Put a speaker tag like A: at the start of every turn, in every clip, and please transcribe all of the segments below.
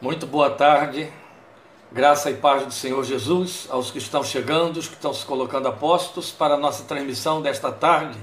A: Muito boa tarde, graça e paz do Senhor Jesus aos que estão chegando, os que estão se colocando a postos para a nossa transmissão desta tarde.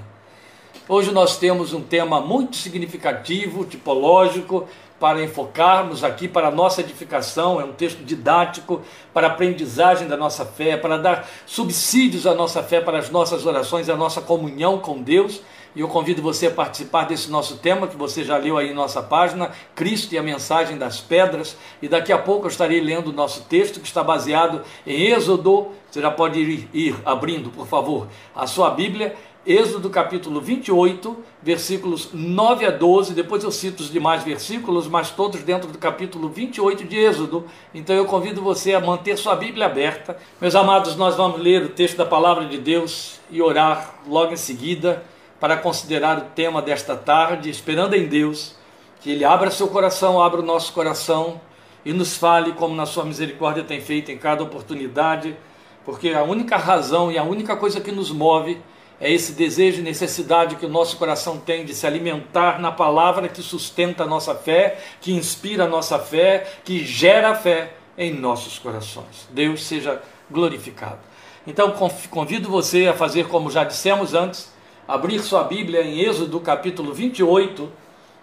A: Hoje nós temos um tema muito significativo, tipológico, para enfocarmos aqui para a nossa edificação, é um texto didático para a aprendizagem da nossa fé, para dar subsídios à nossa fé, para as nossas orações, a nossa comunhão com Deus e eu convido você a participar desse nosso tema, que você já leu aí em nossa página, Cristo e a mensagem das pedras. E daqui a pouco eu estarei lendo o nosso texto, que está baseado em Êxodo. Você já pode ir, ir abrindo, por favor, a sua Bíblia. Êxodo capítulo 28, versículos 9 a 12. Depois eu cito os demais versículos, mas todos dentro do capítulo 28 de Êxodo. Então eu convido você a manter sua Bíblia aberta. Meus amados, nós vamos ler o texto da palavra de Deus e orar logo em seguida para considerar o tema desta tarde, esperando em Deus que Ele abra seu coração, abra o nosso coração e nos fale como na Sua misericórdia tem feito em cada oportunidade, porque a única razão e a única coisa que nos move é esse desejo e necessidade que o nosso coração tem de se alimentar na palavra que sustenta a nossa fé, que inspira a nossa fé, que gera fé em nossos corações. Deus seja glorificado. Então convido você a fazer como já dissemos antes, abrir sua Bíblia em Êxodo capítulo 28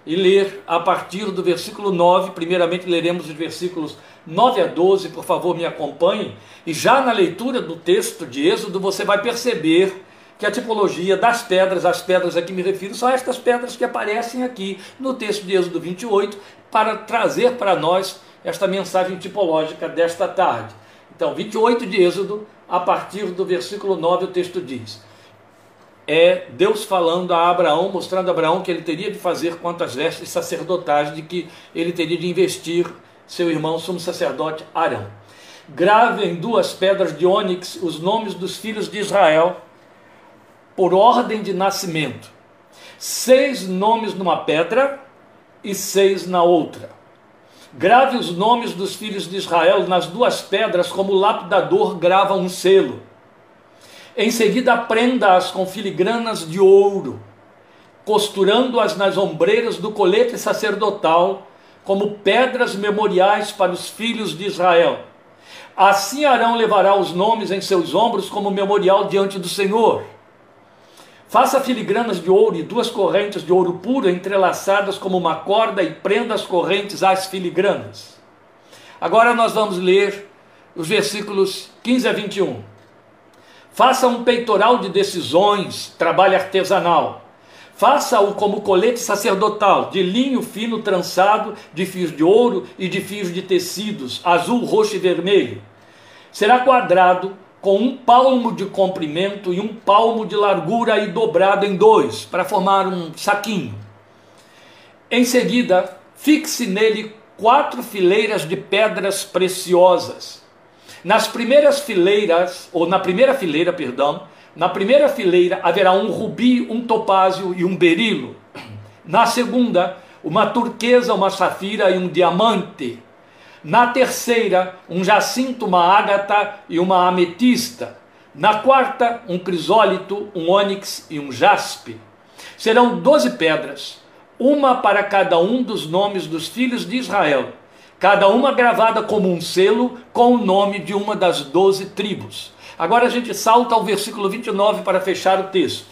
A: e ler a partir do versículo 9. Primeiramente leremos os versículos 9 a 12, por favor, me acompanhe. E já na leitura do texto de Êxodo você vai perceber que a tipologia das pedras, as pedras a que me refiro, são estas pedras que aparecem aqui no texto de Êxodo 28, para trazer para nós esta mensagem tipológica desta tarde. Então, 28 de Êxodo, a partir do versículo 9, o texto diz: é Deus falando a Abraão, mostrando a Abraão que ele teria de fazer quanto às vestes sacerdotais, de que ele teria de investir seu irmão sumo sacerdote Arão. Grave em duas pedras de ônix os nomes dos filhos de Israel, por ordem de nascimento. Seis nomes numa pedra e seis na outra. Grave os nomes dos filhos de Israel nas duas pedras, como o lapidador grava um selo em seguida, prenda-as com filigranas de ouro, costurando-as nas ombreiras do colete sacerdotal, como pedras memoriais para os filhos de Israel. Assim Arão levará os nomes em seus ombros como memorial diante do Senhor. Faça filigranas de ouro e duas correntes de ouro puro entrelaçadas como uma corda e prenda as correntes às filigranas. Agora nós vamos ler os versículos 15 a 21. Faça um peitoral de decisões, trabalho artesanal. Faça-o como colete sacerdotal, de linho fino trançado, de fios de ouro e de fios de tecidos, azul, roxo e vermelho. Será quadrado, com um palmo de comprimento e um palmo de largura e dobrado em dois, para formar um saquinho. Em seguida, fixe nele quatro fileiras de pedras preciosas nas primeiras fileiras, ou na primeira fileira, perdão, na primeira fileira haverá um rubi, um topázio e um berilo. Na segunda, uma turquesa, uma safira e um diamante. Na terceira, um jacinto, uma ágata e uma ametista. Na quarta, um crisólito, um ônix e um jaspe. Serão doze pedras, uma para cada um dos nomes dos filhos de Israel cada uma gravada como um selo com o nome de uma das doze tribos. Agora a gente salta ao versículo 29 para fechar o texto.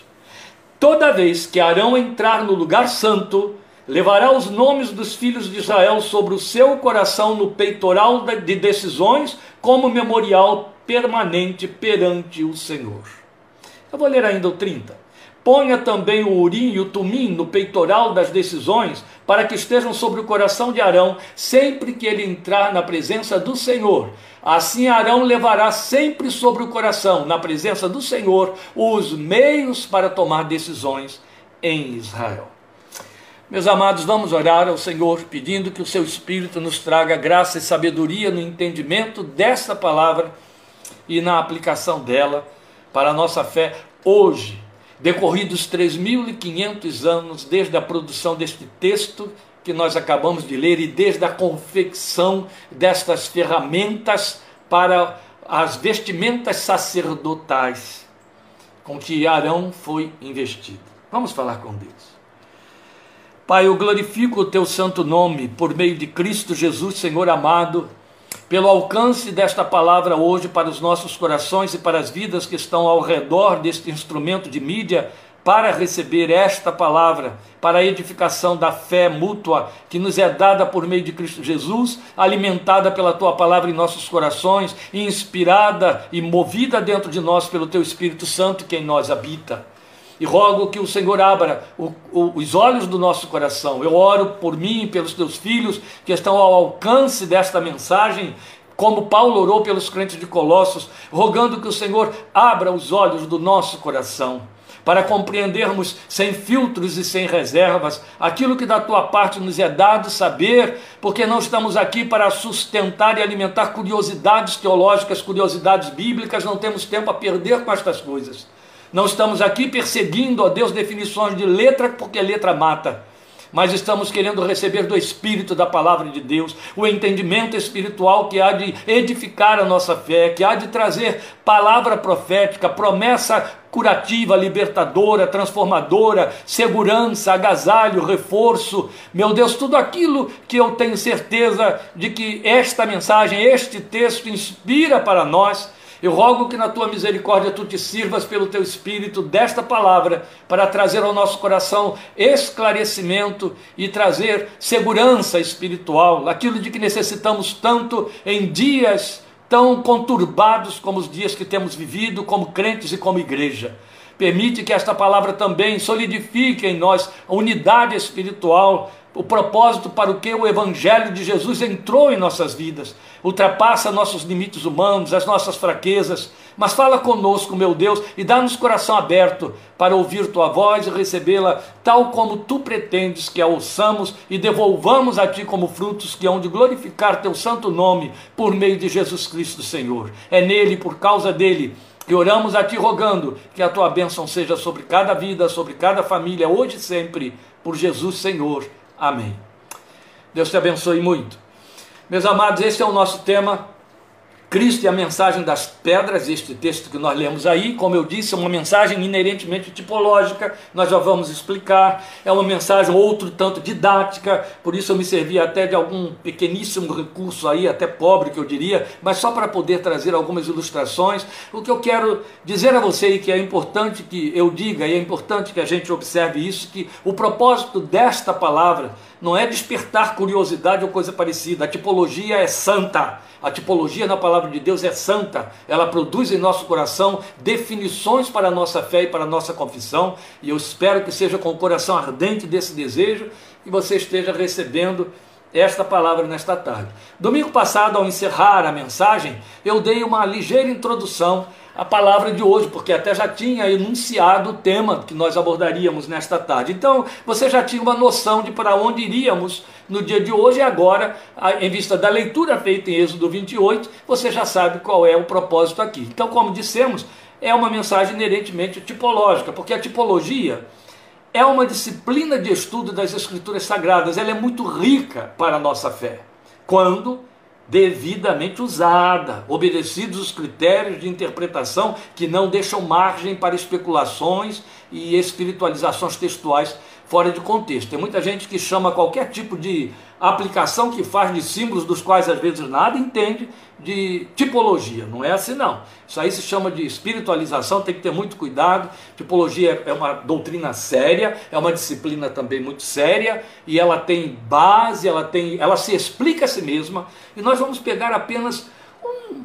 A: Toda vez que Arão entrar no lugar santo, levará os nomes dos filhos de Israel sobre o seu coração no peitoral de decisões, como memorial permanente perante o Senhor. Eu vou ler ainda o 30. Ponha também o urim e o tumim no peitoral das decisões, para que estejam sobre o coração de Arão, sempre que ele entrar na presença do Senhor. Assim Arão levará sempre sobre o coração, na presença do Senhor, os meios para tomar decisões em Israel. Meus amados, vamos orar ao Senhor pedindo que o seu Espírito nos traga graça e sabedoria no entendimento dessa palavra e na aplicação dela para a nossa fé hoje decorridos 3.500 anos desde a produção deste texto que nós acabamos de ler e desde a confecção destas ferramentas para as vestimentas sacerdotais com que Arão foi investido. Vamos falar com Deus. Pai, eu glorifico o teu santo nome por meio de Cristo Jesus, Senhor amado, pelo alcance desta palavra hoje para os nossos corações e para as vidas que estão ao redor deste instrumento de mídia para receber esta palavra, para a edificação da fé mútua que nos é dada por meio de Cristo Jesus, alimentada pela tua palavra em nossos corações, inspirada e movida dentro de nós pelo teu Espírito Santo que em nós habita. E rogo que o Senhor abra o, o, os olhos do nosso coração. Eu oro por mim e pelos teus filhos que estão ao alcance desta mensagem, como Paulo orou pelos crentes de Colossos, rogando que o Senhor abra os olhos do nosso coração para compreendermos sem filtros e sem reservas aquilo que da tua parte nos é dado saber, porque não estamos aqui para sustentar e alimentar curiosidades teológicas, curiosidades bíblicas, não temos tempo a perder com estas coisas. Não estamos aqui perseguindo, ó Deus, definições de letra, porque letra mata mas estamos querendo receber do Espírito da palavra de Deus, o entendimento espiritual que há de edificar a nossa fé, que há de trazer palavra profética, promessa curativa, libertadora, transformadora, segurança, agasalho, reforço. Meu Deus, tudo aquilo que eu tenho certeza de que esta mensagem, este texto inspira para nós eu rogo que na tua misericórdia tu te sirvas pelo teu espírito desta palavra para trazer ao nosso coração esclarecimento e trazer segurança espiritual, aquilo de que necessitamos tanto em dias tão conturbados como os dias que temos vivido, como crentes e como igreja. Permite que esta palavra também solidifique em nós a unidade espiritual, o propósito para o que o Evangelho de Jesus entrou em nossas vidas, ultrapassa nossos limites humanos, as nossas fraquezas, mas fala conosco, meu Deus, e dá-nos coração aberto para ouvir tua voz e recebê-la tal como tu pretendes que a ouçamos e devolvamos a ti como frutos que hão de glorificar teu santo nome por meio de Jesus Cristo, Senhor. É nele, por causa dele, que oramos a ti rogando que a tua bênção seja sobre cada vida, sobre cada família, hoje e sempre, por Jesus, Senhor. Amém. Deus te abençoe muito. Meus amados, esse é o nosso tema. Cristo e a mensagem das pedras, este texto que nós lemos aí, como eu disse, é uma mensagem inerentemente tipológica, nós já vamos explicar, é uma mensagem outro tanto didática, por isso eu me servi até de algum pequeníssimo recurso aí, até pobre que eu diria, mas só para poder trazer algumas ilustrações. O que eu quero dizer a você e que é importante que eu diga, e é importante que a gente observe isso, que o propósito desta palavra não é despertar curiosidade ou coisa parecida. A tipologia é santa. A tipologia na palavra de Deus é santa. Ela produz em nosso coração definições para a nossa fé e para a nossa confissão. E eu espero que seja com o coração ardente desse desejo que você esteja recebendo esta palavra nesta tarde. Domingo passado, ao encerrar a mensagem, eu dei uma ligeira introdução à palavra de hoje, porque até já tinha enunciado o tema que nós abordaríamos nesta tarde. Então, você já tinha uma noção de para onde iríamos no dia de hoje e agora, em vista da leitura feita em Êxodo 28, você já sabe qual é o propósito aqui. Então, como dissemos, é uma mensagem inerentemente tipológica, porque a tipologia é uma disciplina de estudo das Escrituras Sagradas, ela é muito rica para a nossa fé, quando devidamente usada, obedecidos os critérios de interpretação que não deixam margem para especulações e espiritualizações textuais fora de contexto. Tem muita gente que chama qualquer tipo de aplicação que faz de símbolos dos quais às vezes nada entende de tipologia. Não é assim não. Isso aí se chama de espiritualização, tem que ter muito cuidado. Tipologia é uma doutrina séria, é uma disciplina também muito séria e ela tem base, ela tem, ela se explica a si mesma e nós vamos pegar apenas um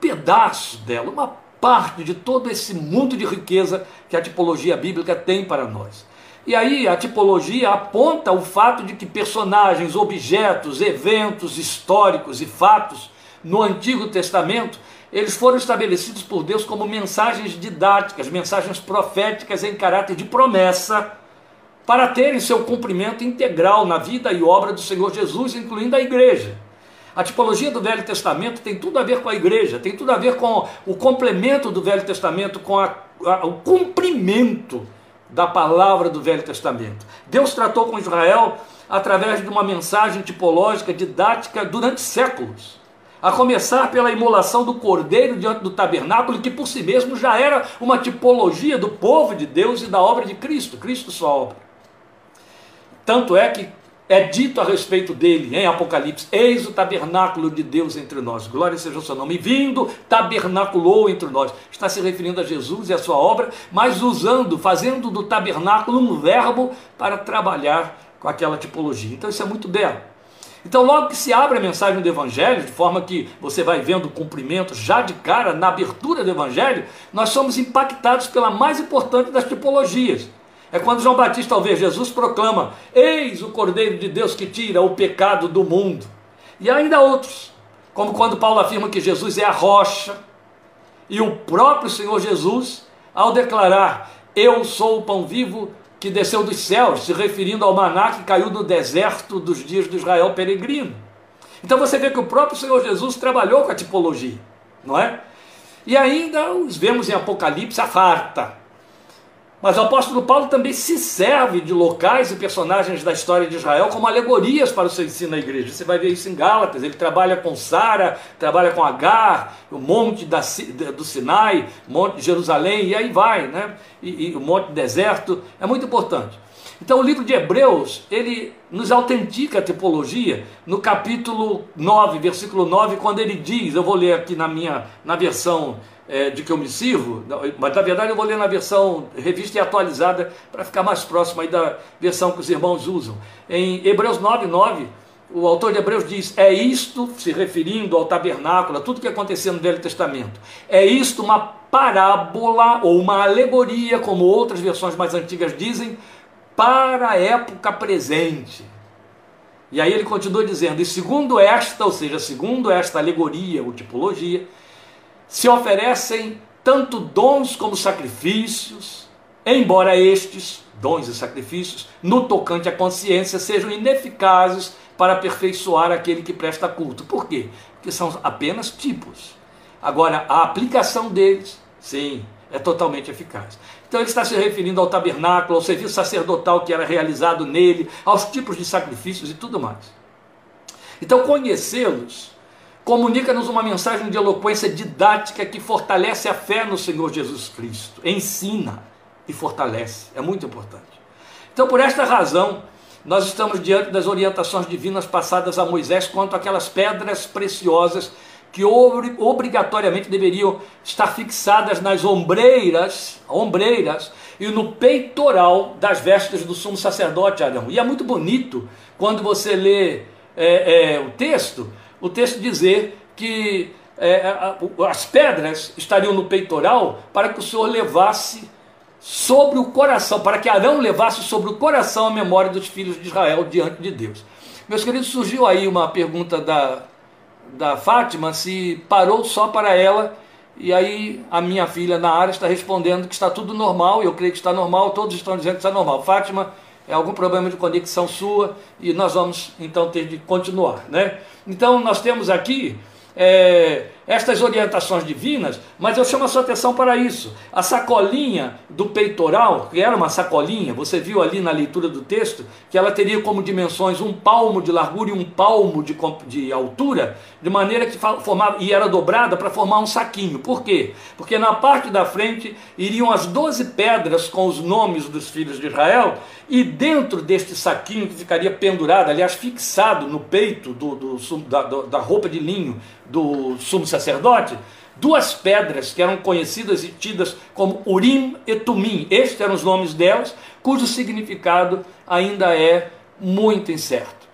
A: pedaço dela, uma parte de todo esse mundo de riqueza que a tipologia bíblica tem para nós. E aí a tipologia aponta o fato de que personagens, objetos, eventos históricos e fatos no Antigo Testamento, eles foram estabelecidos por Deus como mensagens didáticas, mensagens proféticas em caráter de promessa, para terem seu cumprimento integral na vida e obra do Senhor Jesus, incluindo a igreja. A tipologia do Velho Testamento tem tudo a ver com a igreja, tem tudo a ver com o complemento do Velho Testamento, com a, a, o cumprimento da palavra do Velho Testamento. Deus tratou com Israel através de uma mensagem tipológica, didática, durante séculos. A começar pela imolação do cordeiro diante do tabernáculo, que por si mesmo já era uma tipologia do povo de Deus e da obra de Cristo, Cristo sua obra. Tanto é que é dito a respeito dele em Apocalipse: Eis o tabernáculo de Deus entre nós. Glória seja o seu nome. Vindo, tabernaculou entre nós. Está se referindo a Jesus e a sua obra, mas usando, fazendo do tabernáculo um verbo para trabalhar com aquela tipologia. Então isso é muito belo. Então, logo que se abre a mensagem do Evangelho, de forma que você vai vendo o cumprimento já de cara na abertura do Evangelho, nós somos impactados pela mais importante das tipologias, é quando João Batista, ao ver Jesus, proclama: Eis o Cordeiro de Deus que tira o pecado do mundo. E ainda outros, como quando Paulo afirma que Jesus é a rocha, e o próprio Senhor Jesus, ao declarar: Eu sou o pão vivo que desceu dos céus, se referindo ao maná que caiu no deserto dos dias do Israel peregrino. Então você vê que o próprio Senhor Jesus trabalhou com a tipologia, não é? E ainda os vemos em Apocalipse a farta mas o apóstolo Paulo também se serve de locais e personagens da história de Israel como alegorias para o seu ensino na igreja. Você vai ver isso em Gálatas. Ele trabalha com Sara, trabalha com Agar, o monte da, do Sinai, monte de Jerusalém, e aí vai, né? E, e o monte deserto. É muito importante. Então o livro de Hebreus, ele nos autentica a tipologia no capítulo 9, versículo 9, quando ele diz, eu vou ler aqui na minha na versão é, de que eu me sirvo, mas na verdade eu vou ler na versão revista e atualizada para ficar mais próximo aí da versão que os irmãos usam. Em Hebreus 9, 9, o autor de Hebreus diz: É isto, se referindo ao tabernáculo, a tudo que acontecia no Velho Testamento, é isto uma parábola ou uma alegoria, como outras versões mais antigas dizem, para a época presente. E aí ele continua dizendo: E segundo esta, ou seja, segundo esta alegoria ou tipologia, se oferecem tanto dons como sacrifícios, embora estes, dons e sacrifícios, no tocante à consciência, sejam ineficazes para aperfeiçoar aquele que presta culto. Por quê? Porque são apenas tipos. Agora, a aplicação deles, sim, é totalmente eficaz. Então ele está se referindo ao tabernáculo, ao serviço sacerdotal que era realizado nele, aos tipos de sacrifícios e tudo mais. Então conhecê-los Comunica-nos uma mensagem de eloquência didática que fortalece a fé no Senhor Jesus Cristo. Ensina e fortalece. É muito importante. Então, por esta razão, nós estamos diante das orientações divinas passadas a Moisés quanto àquelas pedras preciosas que obrigatoriamente deveriam estar fixadas nas ombreiras, ombreiras e no peitoral das vestes do sumo sacerdote Arão. E é muito bonito quando você lê é, é, o texto, o texto dizer que é, as pedras estariam no peitoral para que o Senhor levasse sobre o coração, para que Arão levasse sobre o coração a memória dos filhos de Israel diante de Deus. Meus queridos, surgiu aí uma pergunta da, da Fátima se parou só para ela, e aí a minha filha na área está respondendo que está tudo normal, eu creio que está normal, todos estão dizendo que está normal. Fátima, é algum problema de conexão sua e nós vamos então ter de continuar, né? Então nós temos aqui é, estas orientações divinas, mas eu chamo a sua atenção para isso. A sacolinha do peitoral, que era uma sacolinha, você viu ali na leitura do texto, que ela teria como dimensões um palmo de largura e um palmo de, de altura, de maneira que formava, e era dobrada para formar um saquinho. Por quê? Porque na parte da frente iriam as doze pedras com os nomes dos filhos de Israel, e dentro deste saquinho que ficaria pendurado, aliás, fixado no peito do, do da, da roupa de linho do sumo sacerdote, duas pedras que eram conhecidas e tidas como Urim e Tumim. Estes eram os nomes delas, cujo significado ainda é muito incerto.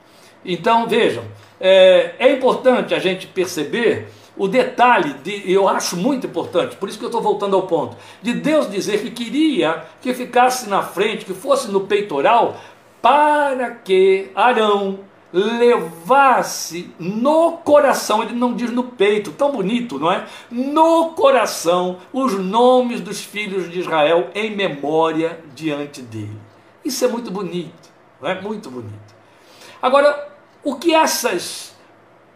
A: Então, vejam, é, é importante a gente perceber o detalhe, de, eu acho muito importante, por isso que eu estou voltando ao ponto, de Deus dizer que queria que ficasse na frente, que fosse no peitoral, para que Arão levasse no coração, ele não diz no peito, tão bonito, não é? No coração, os nomes dos filhos de Israel em memória diante dele. Isso é muito bonito, não é? Muito bonito. Agora, o que essas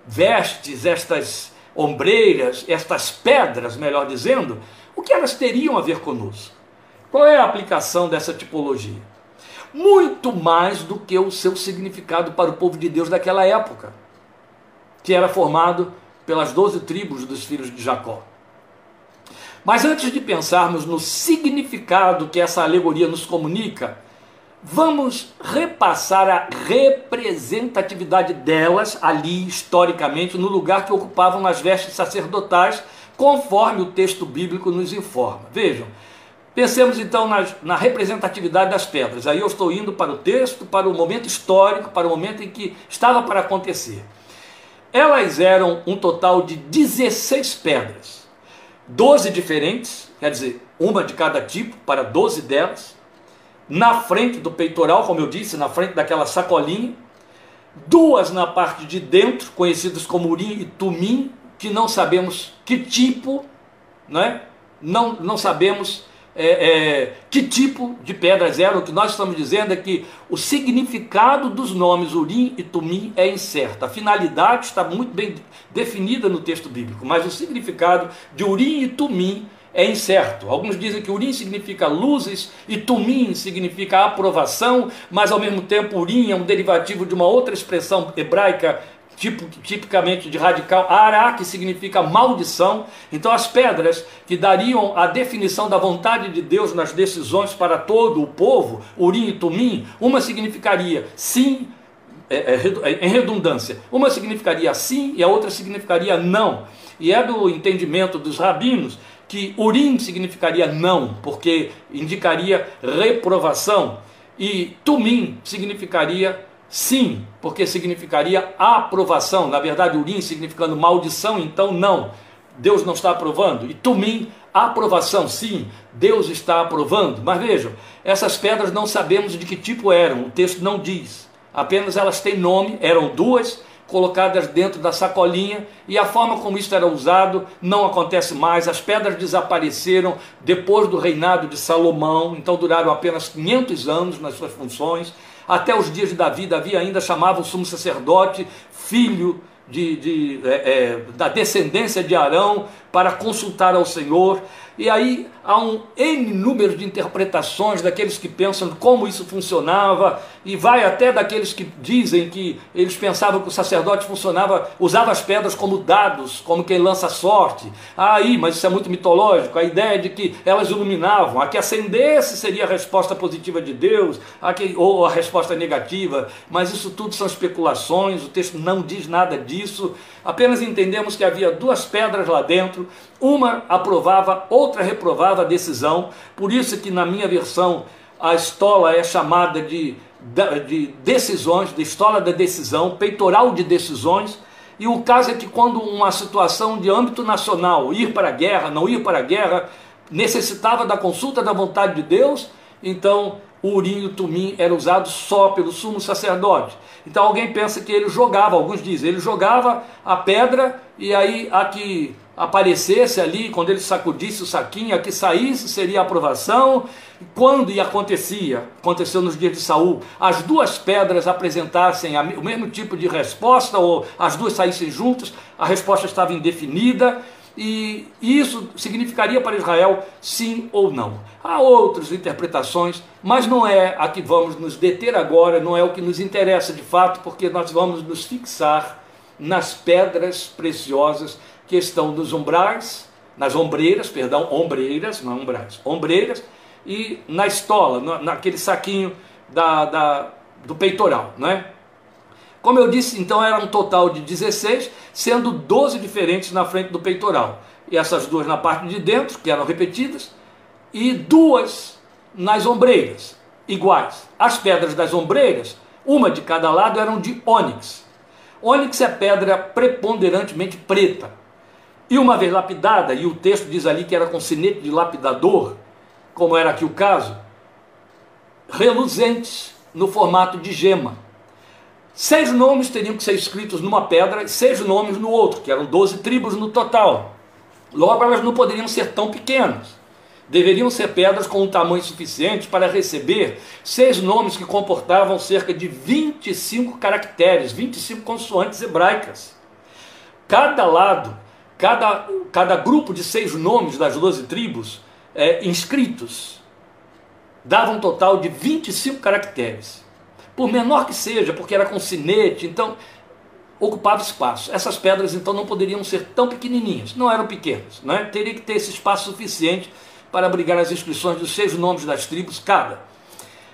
A: vestes, estas ombreiras, estas pedras, melhor dizendo, o que elas teriam a ver conosco? Qual é a aplicação dessa tipologia? Muito mais do que o seu significado para o povo de Deus daquela época, que era formado pelas doze tribos dos filhos de Jacó. Mas antes de pensarmos no significado que essa alegoria nos comunica, vamos repassar a representatividade delas ali historicamente no lugar que ocupavam nas vestes sacerdotais, conforme o texto bíblico nos informa. Vejam, pensemos então na, na representatividade das pedras. Aí eu estou indo para o texto, para o momento histórico, para o momento em que estava para acontecer. Elas eram um total de 16 pedras, 12 diferentes, quer dizer, uma de cada tipo, para 12 delas na frente do peitoral, como eu disse, na frente daquela sacolinha, duas na parte de dentro, conhecidas como urim e tumim, que não sabemos que tipo, né? não, não sabemos é, é, que tipo de pedras eram. O que nós estamos dizendo é que o significado dos nomes urim e tumim é incerto. A finalidade está muito bem definida no texto bíblico, mas o significado de urim e tumim é incerto. Alguns dizem que Urim significa luzes e Tumim significa aprovação, mas ao mesmo tempo Urim é um derivativo de uma outra expressão hebraica tipo, tipicamente de radical, Ará, que significa maldição. Então, as pedras que dariam a definição da vontade de Deus nas decisões para todo o povo, Urim e Tumim, uma significaria sim, é, é, é, em redundância, uma significaria sim e a outra significaria não. E é do entendimento dos rabinos que urim significaria não, porque indicaria reprovação, e tumim significaria sim, porque significaria aprovação. Na verdade, urim significando maldição, então não. Deus não está aprovando. E tumim, aprovação, sim, Deus está aprovando. Mas vejam, essas pedras não sabemos de que tipo eram, o texto não diz. Apenas elas têm nome, eram duas, colocadas dentro da sacolinha e a forma como isso era usado não acontece mais. As pedras desapareceram depois do reinado de Salomão, então duraram apenas 500 anos nas suas funções. Até os dias de Davi, Davi ainda chamava o sumo sacerdote filho de, de é, é, da descendência de Arão para consultar ao Senhor. E aí há um N número de interpretações daqueles que pensam como isso funcionava, e vai até daqueles que dizem que eles pensavam que o sacerdote funcionava, usava as pedras como dados, como quem lança sorte. Aí, mas isso é muito mitológico, a ideia de que elas iluminavam, a que acendesse seria a resposta positiva de Deus, a que, ou a resposta negativa, mas isso tudo são especulações, o texto não diz nada disso, apenas entendemos que havia duas pedras lá dentro, uma aprovava, outra reprovava a decisão, por isso que na minha versão a estola é chamada de, de decisões, de estola da decisão, peitoral de decisões, e o caso é que quando uma situação de âmbito nacional, ir para a guerra, não ir para a guerra, necessitava da consulta da vontade de Deus, então o urim e o tumim era usado só pelo sumo sacerdote. Então alguém pensa que ele jogava, alguns dizem, ele jogava a pedra e aí a que aparecesse ali, quando ele sacudisse o saquinho, a que saísse seria a aprovação. Quando e acontecia, aconteceu nos dias de Saul, as duas pedras apresentassem o mesmo tipo de resposta, ou as duas saíssem juntas, a resposta estava indefinida, e isso significaria para Israel sim ou não. Há outras interpretações, mas não é a que vamos nos deter agora, não é o que nos interessa de fato, porque nós vamos nos fixar nas pedras preciosas que estão nos umbrais, nas ombreiras, perdão, ombreiras, não umbrais, ombreiras, e na estola, naquele saquinho da, da, do peitoral, não é? Como eu disse, então era um total de 16, sendo 12 diferentes na frente do peitoral. E essas duas na parte de dentro, que eram repetidas, e duas nas ombreiras, iguais. As pedras das ombreiras, uma de cada lado, eram de ônix. Ônix é pedra preponderantemente preta. E uma vez lapidada, e o texto diz ali que era com sinete de lapidador, como era aqui o caso, reluzentes no formato de gema. Seis nomes teriam que ser escritos numa pedra e seis nomes no outro, que eram doze tribos no total. Logo, elas não poderiam ser tão pequenas. Deveriam ser pedras com um tamanho suficiente para receber seis nomes que comportavam cerca de 25 caracteres, 25 consoantes hebraicas. Cada lado Cada, cada grupo de seis nomes das doze tribos é, inscritos dava um total de 25 caracteres. Por menor que seja, porque era com sinete, então ocupava espaço. Essas pedras então não poderiam ser tão pequenininhas, não eram pequenas, né? teria que ter esse espaço suficiente para abrigar as inscrições dos seis nomes das tribos cada.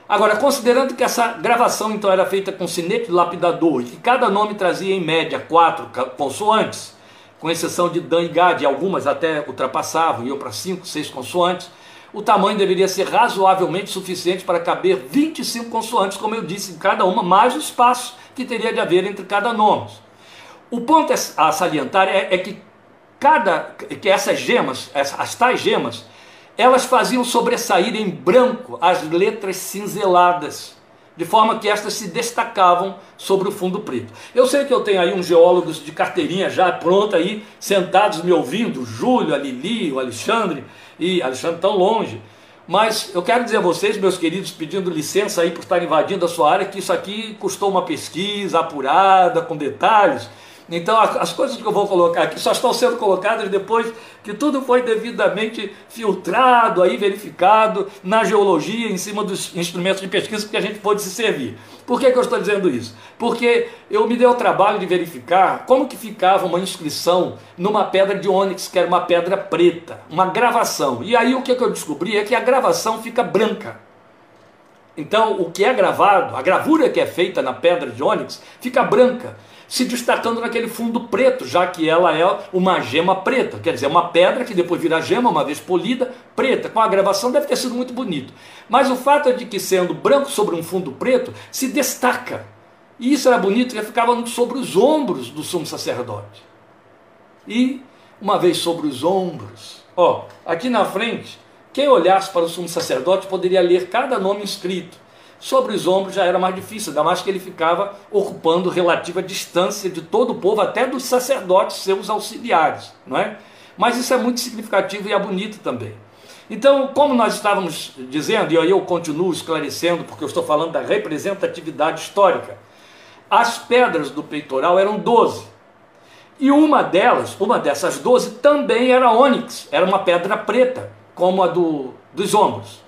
A: Agora, considerando que essa gravação então era feita com sinete lapidador e que cada nome trazia em média quatro consoantes, com exceção de Dan e Gad, algumas até ultrapassavam, iam para cinco, seis consoantes, o tamanho deveria ser razoavelmente suficiente para caber 25 consoantes, como eu disse, em cada uma, mais o espaço que teria de haver entre cada nome. O ponto a salientar é, é que cada que essas gemas, as tais gemas, elas faziam sobressair em branco as letras cinzeladas, de forma que estas se destacavam sobre o fundo preto. Eu sei que eu tenho aí uns geólogos de carteirinha já pronta aí, sentados me ouvindo, Júlio, a Lili, o Alexandre, e Alexandre tão longe. Mas eu quero dizer a vocês, meus queridos, pedindo licença aí por estar invadindo a sua área, que isso aqui custou uma pesquisa apurada, com detalhes, então as coisas que eu vou colocar aqui só estão sendo colocadas depois que tudo foi devidamente filtrado, aí verificado na geologia, em cima dos instrumentos de pesquisa que a gente pôde se servir. Por que, que eu estou dizendo isso? Porque eu me dei o trabalho de verificar como que ficava uma inscrição numa pedra de ônix, que era uma pedra preta, uma gravação. E aí o que, que eu descobri é que a gravação fica branca. Então, o que é gravado, a gravura que é feita na pedra de ônix, fica branca se destacando naquele fundo preto, já que ela é uma gema preta, quer dizer, uma pedra que depois vira gema, uma vez polida, preta. Com a gravação deve ter sido muito bonito. Mas o fato é de que, sendo branco sobre um fundo preto, se destaca. E isso era bonito, porque ficava sobre os ombros do sumo sacerdote. E, uma vez sobre os ombros, ó, aqui na frente, quem olhasse para o sumo sacerdote poderia ler cada nome inscrito. Sobre os ombros já era mais difícil, ainda mais que ele ficava ocupando relativa distância de todo o povo, até dos sacerdotes, seus auxiliares, não é? Mas isso é muito significativo e é bonito também. Então, como nós estávamos dizendo, e aí eu continuo esclarecendo, porque eu estou falando da representatividade histórica, as pedras do peitoral eram 12. E uma delas, uma dessas 12, também era ônix, era uma pedra preta, como a do, dos ombros.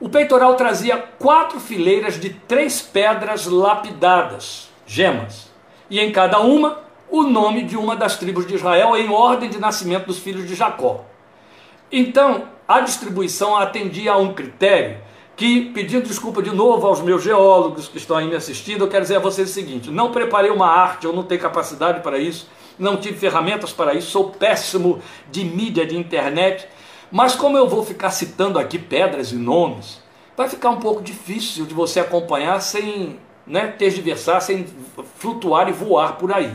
A: O peitoral trazia quatro fileiras de três pedras lapidadas, gemas, e em cada uma o nome de uma das tribos de Israel em ordem de nascimento dos filhos de Jacó. Então, a distribuição atendia a um critério que, pedindo desculpa de novo aos meus geólogos que estão aí me assistindo, eu quero dizer a vocês o seguinte: não preparei uma arte, eu não tenho capacidade para isso, não tive ferramentas para isso, sou péssimo de mídia, de internet mas como eu vou ficar citando aqui pedras e nomes, vai ficar um pouco difícil de você acompanhar sem né, tergiversar, sem flutuar e voar por aí.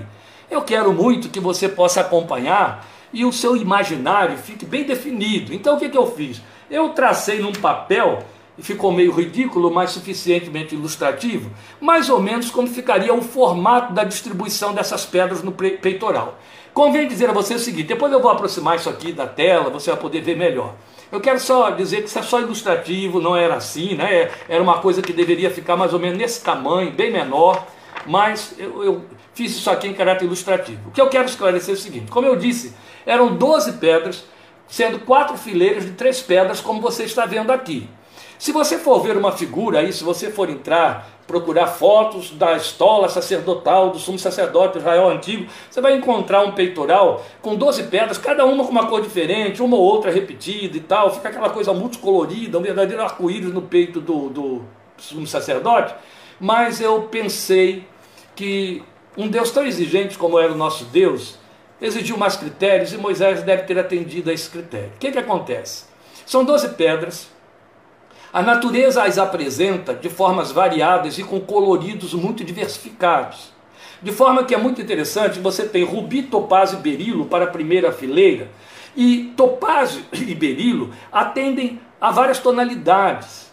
A: Eu quero muito que você possa acompanhar e o seu imaginário fique bem definido. Então o que, que eu fiz? Eu tracei num papel e ficou meio ridículo, mas suficientemente ilustrativo, mais ou menos como ficaria o formato da distribuição dessas pedras no peitoral. Convém dizer a você o seguinte: depois eu vou aproximar isso aqui da tela, você vai poder ver melhor. Eu quero só dizer que isso é só ilustrativo, não era assim, né? Era uma coisa que deveria ficar mais ou menos nesse tamanho, bem menor, mas eu, eu fiz isso aqui em caráter ilustrativo. O que eu quero esclarecer é o seguinte: como eu disse, eram 12 pedras, sendo quatro fileiras de três pedras, como você está vendo aqui. Se você for ver uma figura aí, se você for entrar, procurar fotos da estola sacerdotal do sumo sacerdote Israel antigo, você vai encontrar um peitoral com 12 pedras, cada uma com uma cor diferente, uma ou outra repetida e tal, fica aquela coisa multicolorida, um verdadeiro arco-íris no peito do, do sumo sacerdote. Mas eu pensei que um Deus tão exigente como era o nosso Deus, exigiu mais critérios e Moisés deve ter atendido a esse critério. O que, que acontece? São 12 pedras a natureza as apresenta de formas variadas e com coloridos muito diversificados. De forma que é muito interessante, você tem rubi, topázio e berilo para a primeira fileira, e topázio e berilo atendem a várias tonalidades.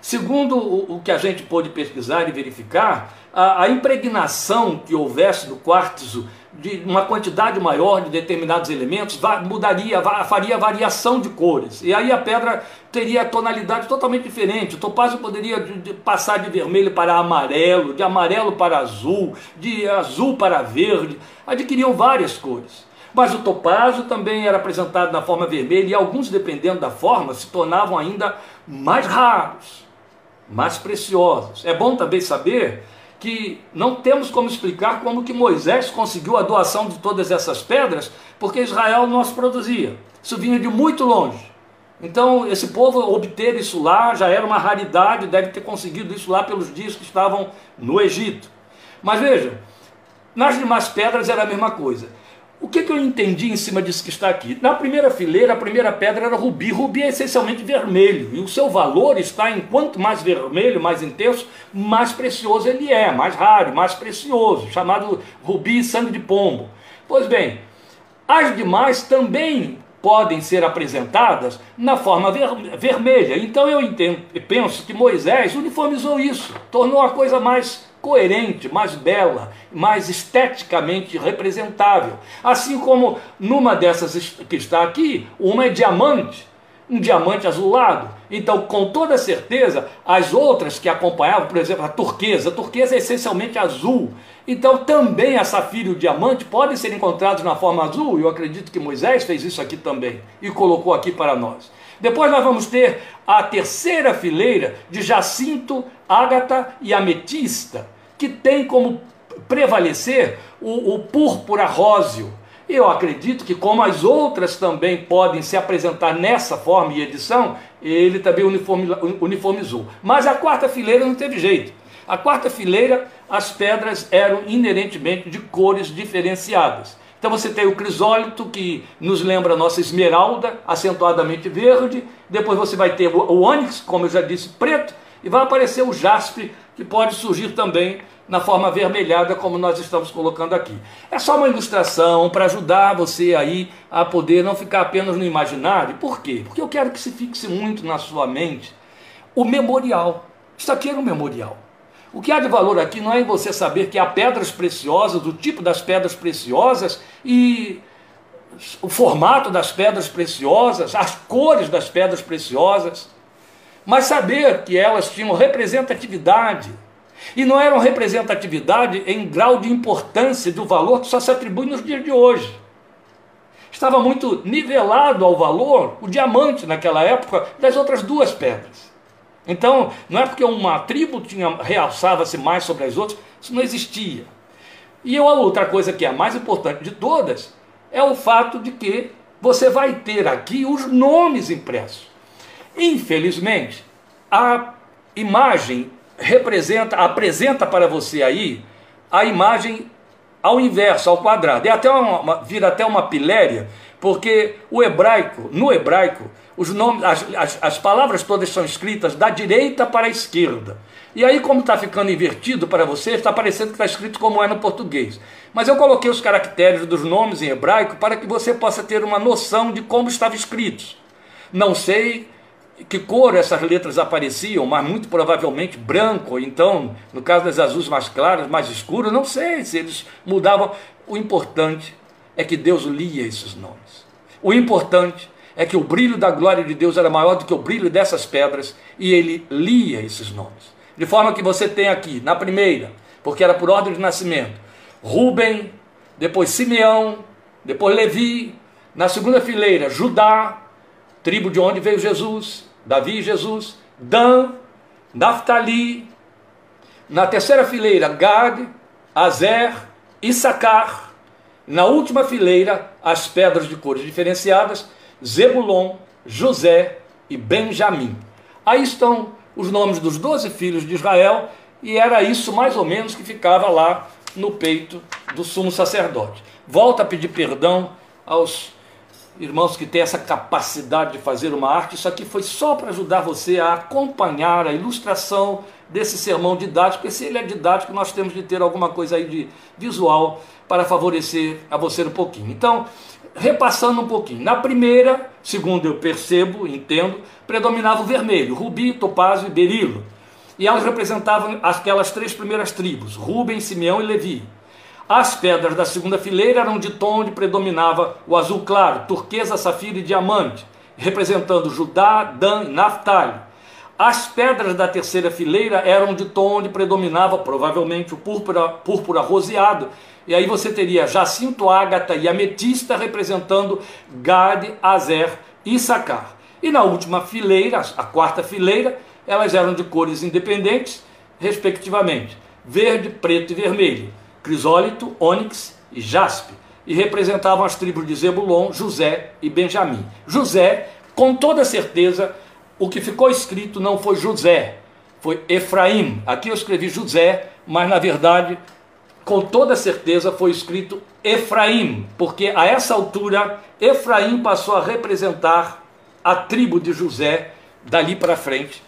A: Segundo o, que a gente pôde pesquisar e verificar, a, impregnação que houvesse do quartzo de uma quantidade maior de determinados elementos, mudaria, faria variação de cores. E aí a pedra teria tonalidade totalmente diferente. O topázio poderia passar de vermelho para amarelo, de amarelo para azul, de azul para verde, adquiriam várias cores. Mas o topázio também era apresentado na forma vermelha e alguns, dependendo da forma, se tornavam ainda mais raros, mais preciosos. É bom também saber que não temos como explicar como que Moisés conseguiu a doação de todas essas pedras, porque Israel não as produzia. Isso vinha de muito longe. Então, esse povo obter isso lá já era uma raridade, deve ter conseguido isso lá pelos dias que estavam no Egito. Mas veja, nas demais pedras era a mesma coisa. O que, que eu entendi em cima disso que está aqui? Na primeira fileira, a primeira pedra era rubi. Rubi é essencialmente vermelho. E o seu valor está em quanto mais vermelho, mais intenso, mais precioso ele é, mais raro, mais precioso, chamado rubi sangue de pombo. Pois bem, as demais também podem ser apresentadas na forma ver, vermelha. Então eu entendo, penso que Moisés uniformizou isso, tornou a coisa mais coerente, mais bela, mais esteticamente representável. Assim como numa dessas que está aqui, uma é diamante, um diamante azulado. Então, com toda certeza, as outras que acompanhavam, por exemplo, a turquesa, a turquesa é essencialmente azul. Então, também a safira e o diamante podem ser encontrados na forma azul, eu acredito que Moisés fez isso aqui também e colocou aqui para nós. Depois nós vamos ter a terceira fileira de jacinto, ágata e ametista, que tem como prevalecer o, o púrpura róseo. Eu acredito que, como as outras também podem se apresentar nessa forma e edição, ele também uniformizou. Mas a quarta fileira não teve jeito. A quarta fileira, as pedras eram inerentemente de cores diferenciadas. Então você tem o crisólito, que nos lembra a nossa esmeralda, acentuadamente verde. Depois você vai ter o ônix, como eu já disse, preto. E vai aparecer o jaspe, que pode surgir também na forma avermelhada, como nós estamos colocando aqui. É só uma ilustração para ajudar você aí a poder não ficar apenas no imaginário. Por quê? Porque eu quero que se fixe muito na sua mente o memorial. Isso aqui era um memorial. O que há de valor aqui não é você saber que há pedras preciosas, do tipo das pedras preciosas e o formato das pedras preciosas, as cores das pedras preciosas, mas saber que elas tinham representatividade. E não eram representatividade em grau de importância do valor que só se atribui nos dias de hoje. Estava muito nivelado ao valor o diamante naquela época das outras duas pedras. Então, não é porque uma tribo tinha realçava-se mais sobre as outras, isso não existia. E a outra coisa que é a mais importante de todas é o fato de que você vai ter aqui os nomes impressos. Infelizmente, a imagem representa, apresenta para você aí a imagem ao inverso, ao quadrado. É até uma, vira até uma piléria, porque o hebraico, no hebraico, os nomes, as, as, as palavras todas são escritas da direita para a esquerda. E aí, como está ficando invertido para você, está parecendo que está escrito como é no português. Mas eu coloquei os caracteres dos nomes em hebraico para que você possa ter uma noção de como estavam escritos. Não sei que cor essas letras apareciam, mas muito provavelmente branco, ou então, no caso das azuis mais claras, mais escuras, não sei se eles mudavam. O importante é que Deus lia esses nomes. O importante é que o brilho da glória de Deus era maior do que o brilho dessas pedras e ele lia esses nomes. De forma que você tem aqui, na primeira, porque era por ordem de nascimento, Rubem, depois Simeão, depois Levi, na segunda fileira, Judá, tribo de onde veio Jesus, Davi e Jesus, Dan, Naphtali, na terceira fileira, Gad, Azer, Issacar, na última fileira, as pedras de cores diferenciadas, Zebulon, José e Benjamim. Aí estão os nomes dos doze filhos de Israel, e era isso mais ou menos que ficava lá no peito do sumo sacerdote. Volta a pedir perdão aos irmãos que têm essa capacidade de fazer uma arte. Isso aqui foi só para ajudar você a acompanhar a ilustração desse sermão didático, porque se ele é didático, nós temos de ter alguma coisa aí de visual para favorecer a você um pouquinho. Então, repassando um pouquinho. Na primeira, segundo eu percebo, entendo, predominava o vermelho, rubi, topázio e berilo. E elas representavam aquelas três primeiras tribos, Rubem, Simeão e Levi. As pedras da segunda fileira eram de tom onde predominava o azul claro, turquesa, safira e diamante, representando Judá, Dan e Naphtali. As pedras da terceira fileira eram de tom onde predominava provavelmente o púrpura, púrpura roseado, e aí você teria Jacinto, Ágata e Ametista representando Gad, Azer e Sacar. E na última fileira, a quarta fileira, elas eram de cores independentes, respectivamente, verde, preto e vermelho, crisólito, ônix e jaspe, e representavam as tribos de Zebulon, José e Benjamim. José Com toda certeza, o que ficou escrito não foi José, foi Efraim. Aqui eu escrevi José, mas na verdade, com toda certeza, foi escrito Efraim, porque a essa altura Efraim passou a representar a tribo de José dali para frente,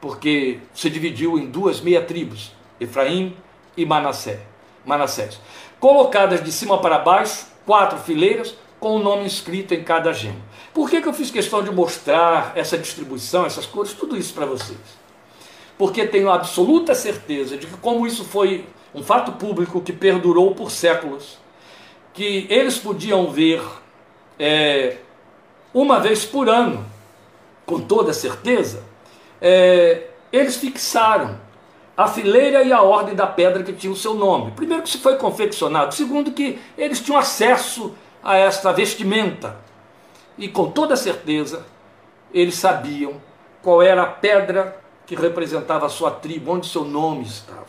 A: porque se dividiu em duas meia tribos, Efraim e Manassés. Manassés. Colocadas de cima para baixo, quatro fileiras, com o nome escrito em cada gema. Por que, que eu fiz questão de mostrar essa distribuição, essas cores, tudo isso para vocês? Porque tenho absoluta certeza de que, como isso foi um fato público que perdurou por séculos, que eles podiam ver é, uma vez por ano, com toda certeza, é, eles fixaram a fileira e a ordem da pedra que tinha o seu nome. Primeiro, que isso foi confeccionado. Segundo, que eles tinham acesso a esta vestimenta e com toda certeza eles sabiam qual era a pedra que representava a sua tribo, onde seu nome estava.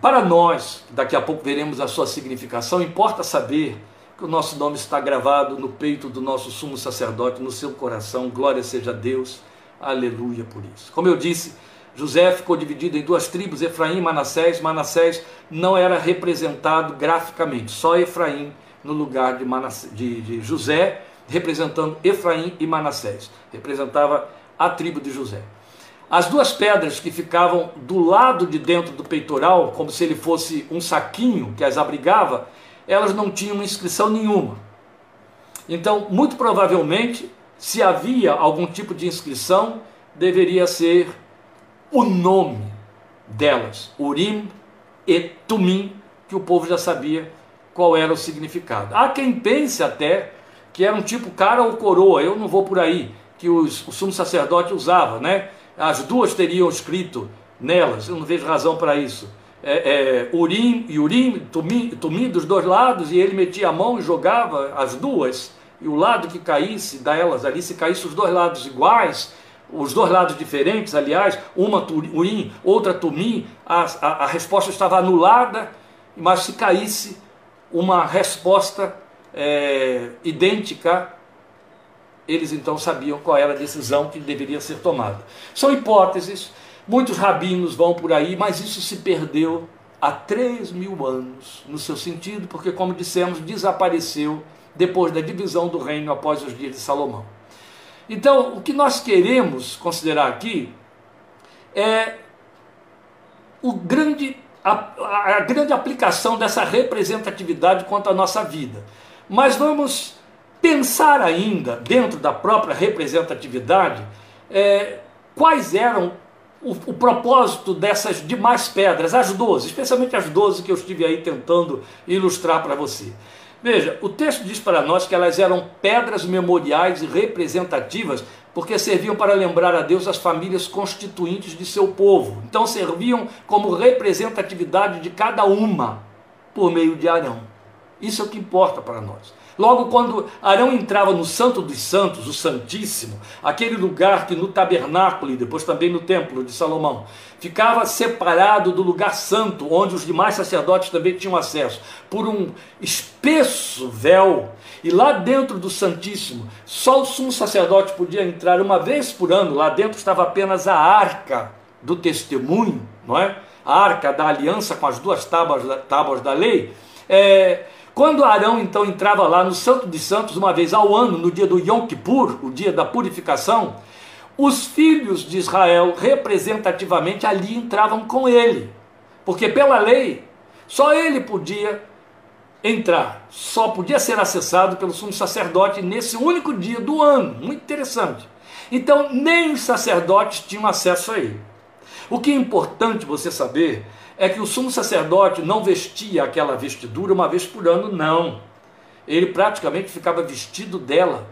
A: Para nós, daqui a pouco veremos a sua significação, importa saber que o nosso nome está gravado no peito do nosso sumo sacerdote, no seu coração. Glória seja a Deus. Aleluia por isso. Como eu disse, José ficou dividido em duas tribos, Efraim e Manassés. Manassés não era representado graficamente, só Efraim no lugar de, Manassés, de, de José representando Efraim e Manassés. Representava a tribo de José. As duas pedras que ficavam do lado de dentro do peitoral, como se ele fosse um saquinho que as abrigava, elas não tinham inscrição nenhuma. Então, muito provavelmente, se havia algum tipo de inscrição, deveria ser o nome delas, Urim e Tumim, que o povo já sabia qual era o significado. Há quem pense até que era um tipo cara ou coroa, eu não vou por aí, que os, o sumo sacerdote usava, né? As duas teriam escrito nelas, eu não vejo razão para isso. É, é, urim e Urim, tumim, tumim dos dois lados, e ele metia a mão e jogava as duas, e o lado que caísse delas ali, se caísse os dois lados iguais, os dois lados diferentes, aliás, uma Urim, outra Tumim, a, a, a resposta estava anulada, mas se caísse uma resposta é, idêntica, eles então sabiam qual era a decisão que deveria ser tomada. São hipóteses, muitos rabinos vão por aí, mas isso se perdeu há três mil anos no seu sentido, porque, como dissemos, desapareceu depois da divisão do reino após os dias de Salomão. Então, o que nós queremos considerar aqui é o grande, a, a grande aplicação dessa representatividade quanto à nossa vida. Mas vamos pensar ainda, dentro da própria representatividade, é, quais eram o, o, propósito dessas demais pedras, as 12, especialmente as 12 que eu estive aí tentando ilustrar para você. Veja, o texto diz para nós que elas eram pedras memoriais e representativas, porque serviam para lembrar a Deus as famílias constituintes de seu povo. Então serviam como representatividade de cada uma por meio de Arão. Isso é o que importa para nós. Logo, quando Arão entrava no Santo dos Santos, o Santíssimo, aquele lugar que no tabernáculo e depois também no templo de Salomão, ficava separado do lugar santo, onde os demais sacerdotes também tinham acesso, por um espesso véu, e lá dentro do Santíssimo, só o sumo sacerdote podia entrar uma vez por ano, lá dentro estava apenas a arca do testemunho, não é? A arca da aliança com as duas tábuas, tábuas da lei. É, quando Arão então entrava lá no Santo de Santos uma vez ao ano, no dia do Yom Kippur, o dia da purificação, os filhos de Israel representativamente ali entravam com ele, porque pela lei só ele podia entrar, só podia ser acessado pelo sumo sacerdote nesse único dia do ano. Muito interessante. Então, nem os sacerdotes tinham acesso a ele. O que é importante você saber é que o sumo sacerdote não vestia aquela vestidura uma vez por ano, não. Ele praticamente ficava vestido dela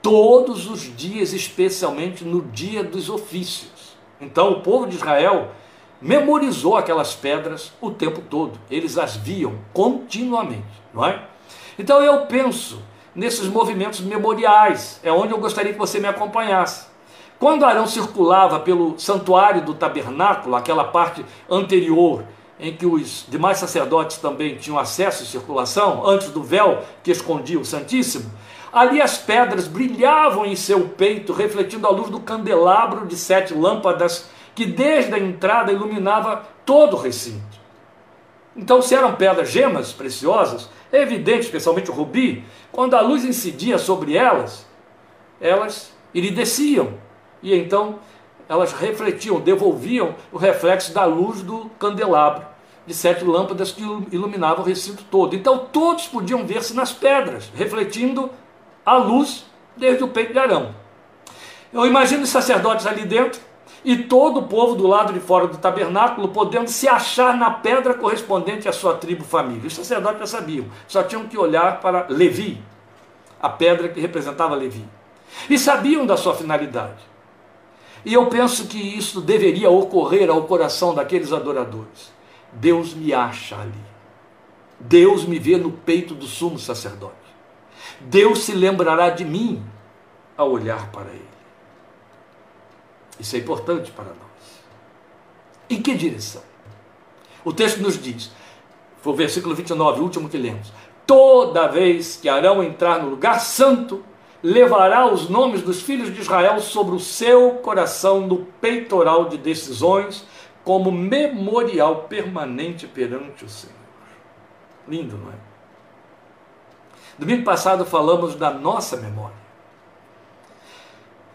A: todos os dias, especialmente no dia dos ofícios. Então o povo de Israel memorizou aquelas pedras o tempo todo. Eles as viam continuamente, não é? Então eu penso nesses movimentos memoriais, é onde eu gostaria que você me acompanhasse. Quando Arão circulava pelo santuário do tabernáculo, aquela parte anterior em que os demais sacerdotes também tinham acesso e circulação, antes do véu que escondia o Santíssimo, Ali as pedras brilhavam em seu peito, refletindo a luz do candelabro de sete lâmpadas que desde a entrada iluminava todo o recinto. Então, se eram pedras gemas preciosas, é evidente, especialmente o rubi, quando a luz incidia sobre elas, elas iridesciam. E então elas refletiam, devolviam o reflexo da luz do candelabro de sete lâmpadas que iluminavam o recinto todo. Então todos podiam ver-se nas pedras, refletindo a luz desde o peito de Arão. Eu imagino os sacerdotes ali dentro e todo o povo do lado de fora do tabernáculo podendo se achar na pedra correspondente à sua tribo família. Os sacerdotes já sabiam, só tinham que olhar para Levi, a pedra que representava Levi. E sabiam da sua finalidade. E eu penso que isso deveria ocorrer ao coração daqueles adoradores. Deus me acha ali. Deus me vê no peito do sumo sacerdote. Deus se lembrará de mim ao olhar para ele. Isso é importante para nós. Em que direção? O texto nos diz, foi o versículo 29, o último que lemos: Toda vez que Arão entrar no lugar santo, levará os nomes dos filhos de Israel sobre o seu coração no peitoral de decisões, como memorial permanente perante o Senhor. Lindo, não é? Domingo passado falamos da nossa memória.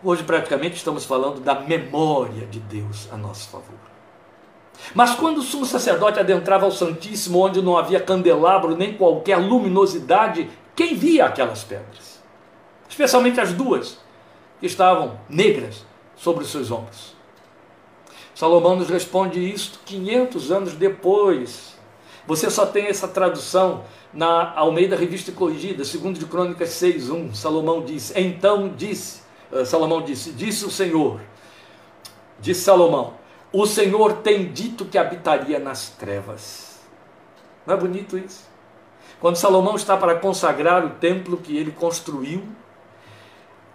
A: Hoje, praticamente, estamos falando da memória de Deus a nosso favor. Mas quando o sumo sacerdote adentrava ao Santíssimo, onde não havia candelabro nem qualquer luminosidade, quem via aquelas pedras? Especialmente as duas, que estavam negras sobre os seus ombros. Salomão nos responde isto 500 anos depois. Você só tem essa tradução na Almeida Revista Corrigida, segundo de Crônicas 6:1. Salomão disse: "Então disse eh, Salomão disse: Disse o Senhor, disse Salomão, o Senhor tem dito que habitaria nas trevas. Não é bonito isso? Quando Salomão está para consagrar o templo que ele construiu,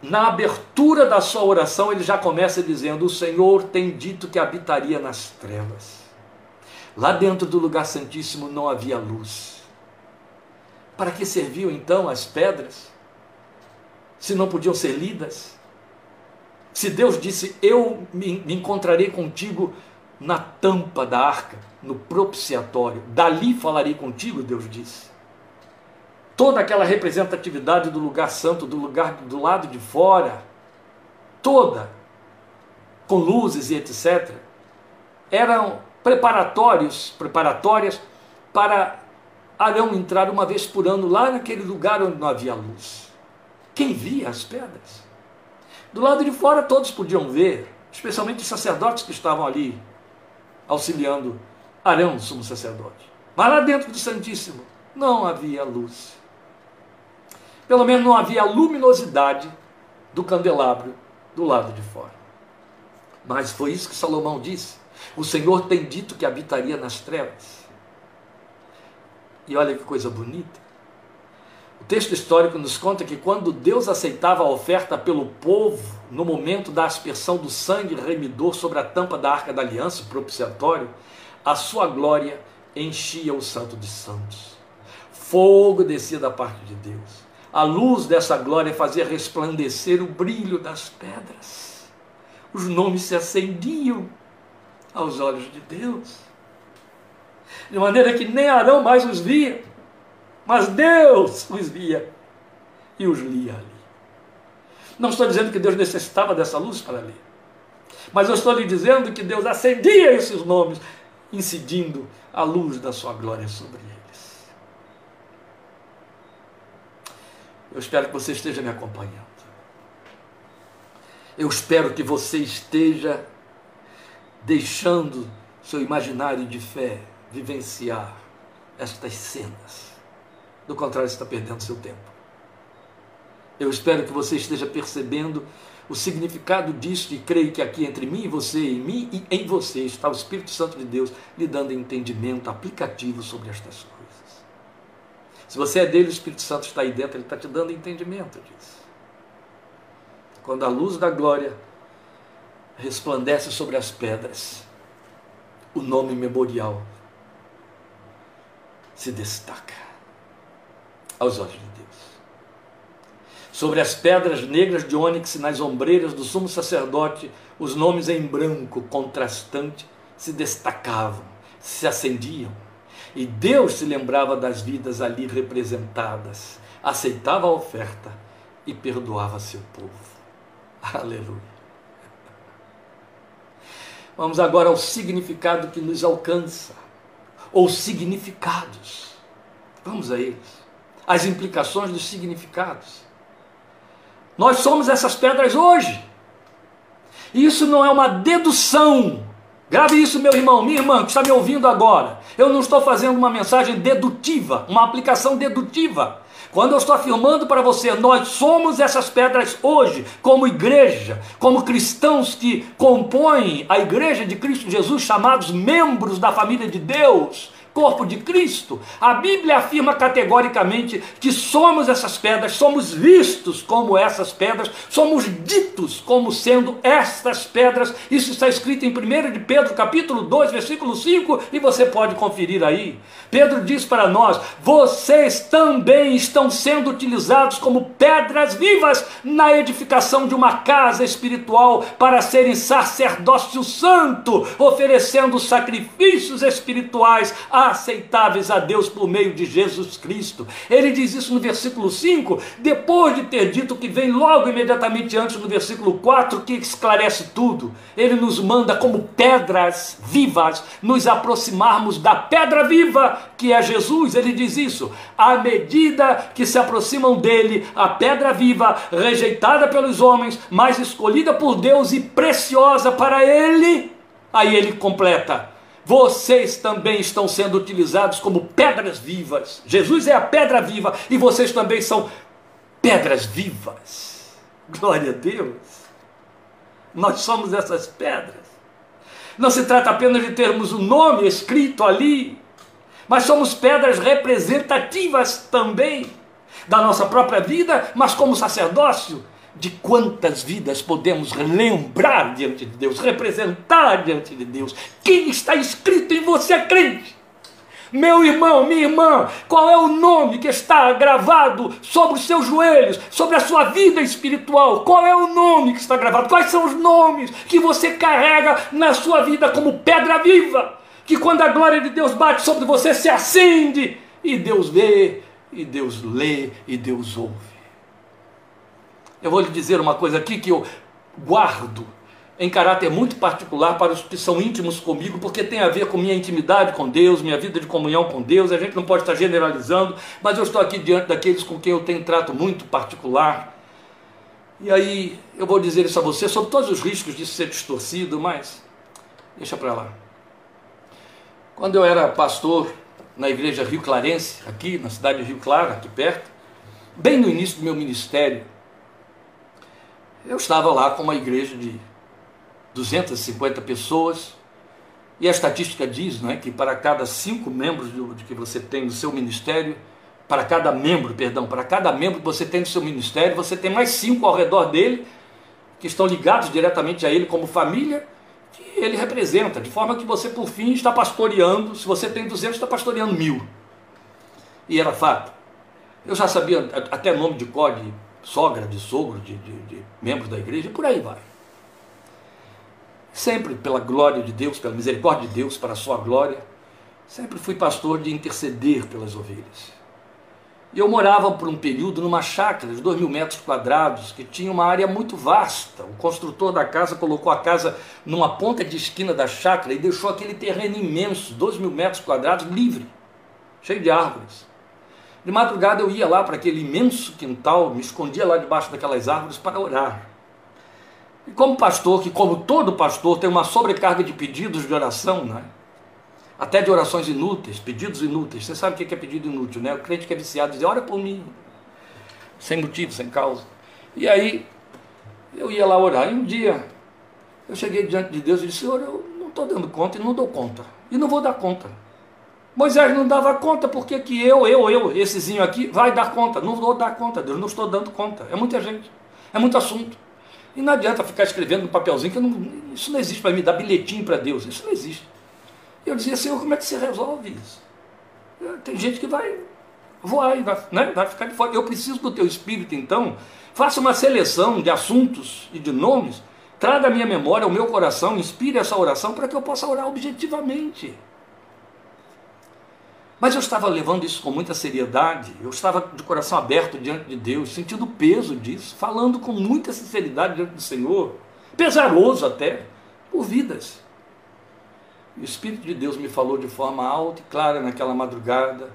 A: na abertura da sua oração, ele já começa dizendo: O Senhor tem dito que habitaria nas trevas. Lá dentro do lugar santíssimo não havia luz. Para que serviam então as pedras? Se não podiam ser lidas? Se Deus disse, eu me encontrarei contigo na tampa da arca, no propiciatório, dali falarei contigo, Deus disse. Toda aquela representatividade do lugar santo, do lugar do lado de fora, toda, com luzes e etc., eram preparatórios, preparatórias para Arão entrar uma vez por ano lá naquele lugar onde não havia luz. Quem via as pedras? Do lado de fora todos podiam ver, especialmente os sacerdotes que estavam ali auxiliando Arão, sumo sacerdote. Mas lá dentro do Santíssimo não havia luz. Pelo menos não havia a luminosidade do candelabro do lado de fora. Mas foi isso que Salomão disse. O Senhor tem dito que habitaria nas trevas. E olha que coisa bonita. O texto histórico nos conta que quando Deus aceitava a oferta pelo povo, no momento da aspersão do sangue remidor sobre a tampa da arca da aliança, propiciatório, a sua glória enchia o santo de santos. Fogo descia da parte de Deus. A luz dessa glória fazia resplandecer o brilho das pedras. Os nomes se acendiam aos olhos de Deus. De maneira que nem Arão mais os via mas Deus os via e os lia ali. Não estou dizendo que Deus necessitava dessa luz para ler, mas eu estou lhe dizendo que Deus acendia esses nomes, incidindo a luz da sua glória sobre eles. Eu espero que você esteja me acompanhando. Eu espero que você esteja deixando seu imaginário de fé vivenciar estas cenas do contrário, você está perdendo seu tempo. Eu espero que você esteja percebendo o significado disso e creio que aqui entre mim e você, em mim e em você, está o Espírito Santo de Deus lhe dando entendimento aplicativo sobre estas coisas. Se você é dele, o Espírito Santo está aí dentro, ele está te dando entendimento disso. Quando a luz da glória resplandece sobre as pedras, o nome memorial se destaca aos olhos de Deus. Sobre as pedras negras de ônix nas ombreiras do sumo sacerdote, os nomes em branco, contrastante, se destacavam, se acendiam. E Deus se lembrava das vidas ali representadas, aceitava a oferta e perdoava seu povo. Aleluia. Vamos agora ao significado que nos alcança, ou significados. Vamos a eles. As implicações dos significados. Nós somos essas pedras hoje. Isso não é uma dedução. Grave isso, meu irmão, minha irmã, que está me ouvindo agora. Eu não estou fazendo uma mensagem dedutiva, uma aplicação dedutiva. Quando eu estou afirmando para você, nós somos essas pedras hoje, como igreja, como cristãos que compõem a igreja de Cristo Jesus, chamados membros da família de Deus, corpo de Cristo. A Bíblia afirma categoricamente que somos essas pedras, somos vistos como essas pedras, somos ditos como sendo estas pedras. Isso está escrito em 1 de Pedro, capítulo 2, versículo 5, e você pode conferir aí. Pedro diz para nós: vocês também estão sendo utilizados como pedras vivas na edificação de uma casa espiritual para serem sacerdócio santo, oferecendo sacrifícios espirituais aceitáveis a Deus por meio de Jesus Cristo. Ele diz isso no versículo 5, depois de ter dito que vem logo imediatamente antes no versículo 4, que esclarece tudo. Ele nos manda como pedras vivas nos aproximarmos da pedra viva que é Jesus. Ele diz isso. À medida que se aproximam dele, a pedra viva, rejeitada pelos homens, mas escolhida por Deus e preciosa para ele, aí ele completa vocês também estão sendo utilizados como pedras vivas. Jesus é a pedra viva e vocês também são pedras vivas. Glória a Deus. Nós somos essas pedras. Não se trata apenas de termos o um nome escrito ali, mas somos pedras representativas também da nossa própria vida, mas como sacerdócio de quantas vidas podemos lembrar diante de Deus, representar diante de Deus. Quem está escrito em você é crente. Meu irmão, minha irmã, qual é o nome que está gravado sobre os seus joelhos, sobre a sua vida espiritual? Qual é o nome que está gravado? Quais são os nomes que você carrega na sua vida como pedra viva? Que quando a glória de Deus bate sobre você, se acende e Deus vê, e Deus lê, e Deus ouve. Eu vou lhe dizer uma coisa aqui que eu guardo em caráter muito particular para os que são íntimos comigo, porque tem a ver com minha intimidade com Deus, minha vida de comunhão com Deus. A gente não pode estar generalizando, mas eu estou aqui diante daqueles com quem eu tenho trato muito particular. E aí eu vou dizer isso a você sobre todos os riscos de ser distorcido, mas deixa para lá. Quando eu era pastor na igreja Rio Clarense, aqui na cidade de Rio Claro, aqui perto, bem no início do meu ministério, eu estava lá com uma igreja de 250 pessoas, e a estatística diz é, que para cada cinco membros de que você tem no seu ministério, para cada membro, perdão, para cada membro que você tem no seu ministério, você tem mais cinco ao redor dele, que estão ligados diretamente a ele como família, que ele representa, de forma que você, por fim, está pastoreando, se você tem 200, está pastoreando mil. E era fato. Eu já sabia até nome de código sogra, de sogro, de, de, de membros da igreja, e por aí vai. Sempre pela glória de Deus, pela misericórdia de Deus, para a sua glória, sempre fui pastor de interceder pelas ovelhas. E eu morava por um período numa chácara de dois mil metros quadrados, que tinha uma área muito vasta. O construtor da casa colocou a casa numa ponta de esquina da chácara e deixou aquele terreno imenso, dois mil metros quadrados, livre, cheio de árvores. De madrugada eu ia lá para aquele imenso quintal, me escondia lá debaixo daquelas árvores para orar. E como pastor, que como todo pastor tem uma sobrecarga de pedidos de oração, né? até de orações inúteis, pedidos inúteis. Você sabe o que é pedido inútil, né? O crente que é viciado diz, ora por mim, sem motivo, sem causa. E aí eu ia lá orar. E um dia eu cheguei diante de Deus e disse, Senhor, eu não estou dando conta e não dou conta. E não vou dar conta. Moisés não dava conta, porque que eu, eu, eu, essezinho aqui, vai dar conta. Não vou dar conta, Deus, não estou dando conta. É muita gente, é muito assunto. E não adianta ficar escrevendo no papelzinho, que não, isso não existe para mim, dar bilhetinho para Deus, isso não existe. E eu dizia, Senhor, como é que se resolve isso? Tem gente que vai voar, vai, né? vai ficar de fora. Eu preciso do teu espírito, então. Faça uma seleção de assuntos e de nomes, traga a minha memória, o meu coração, inspire essa oração para que eu possa orar objetivamente. Mas eu estava levando isso com muita seriedade, eu estava de coração aberto diante de Deus, sentindo o peso disso, falando com muita sinceridade diante do Senhor, pesaroso até, por vidas. E o Espírito de Deus me falou de forma alta e clara naquela madrugada,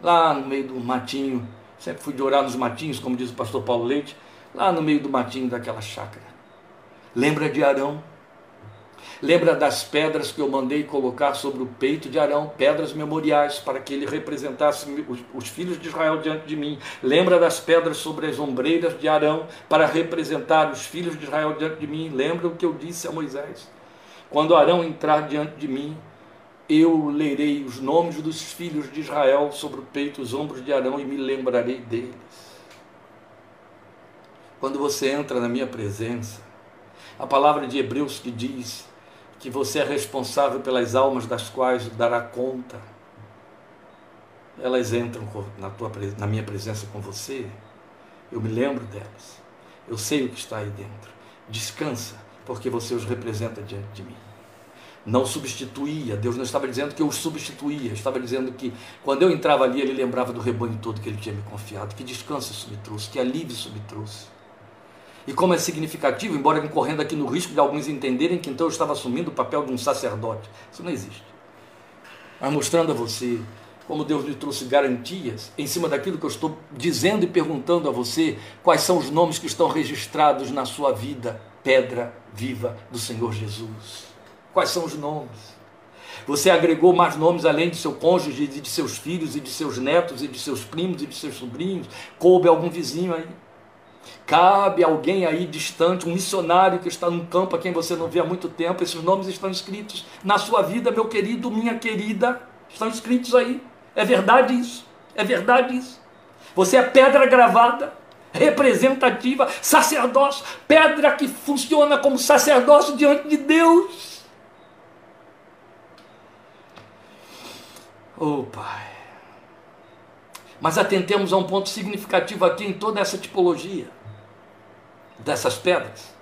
A: lá no meio do matinho, sempre fui de orar nos matinhos, como diz o pastor Paulo Leite, lá no meio do matinho daquela chácara. Lembra de Arão? Lembra das pedras que eu mandei colocar sobre o peito de Arão, pedras memoriais, para que ele representasse os, os, filhos de Israel diante de mim. Lembra das pedras sobre as ombreiras de Arão, para representar os filhos de Israel diante de mim. Lembra o que eu disse a Moisés? Quando Arão entrar diante de mim, eu lerei os nomes dos filhos de Israel sobre o peito, os ombros de Arão e me lembrarei deles. Quando você entra na minha presença, a palavra de Hebreus que diz que você é responsável pelas almas das quais dará conta, elas entram na, tua, na minha presença com você, eu me lembro delas, eu sei o que está aí dentro. Descansa, porque você os representa diante de mim. Não substituía, Deus não estava dizendo que eu os substituía, estava dizendo que quando eu entrava ali, ele lembrava do rebanho todo que ele tinha me confiado, que descanso isso me trouxe, que alívio isso me trouxe. E como é significativo, embora incorrendo aqui no risco de alguns entenderem que então eu estava assumindo o papel de um sacerdote, isso não existe. Mas mostrando a você como Deus lhe trouxe garantias em cima daquilo que eu estou dizendo e perguntando a você, quais são os nomes que estão registrados na sua vida, pedra viva do Senhor Jesus. Quais são os nomes? Você agregou mais nomes além de seu cônjuge, de seus filhos, e de seus netos, e de seus primos, e de seus sobrinhos? Coube algum vizinho aí? Cabe alguém aí distante, um missionário que está num campo a quem você não vê há muito tempo? Esses nomes estão escritos na sua vida, meu querido, minha querida. Estão escritos aí. É verdade isso. É verdade isso. Você é pedra gravada representativa, sacerdócio, pedra que funciona como sacerdócio diante de Deus. Oh, Pai. Mas atentemos a um ponto significativo aqui em toda essa tipologia dessas pedras.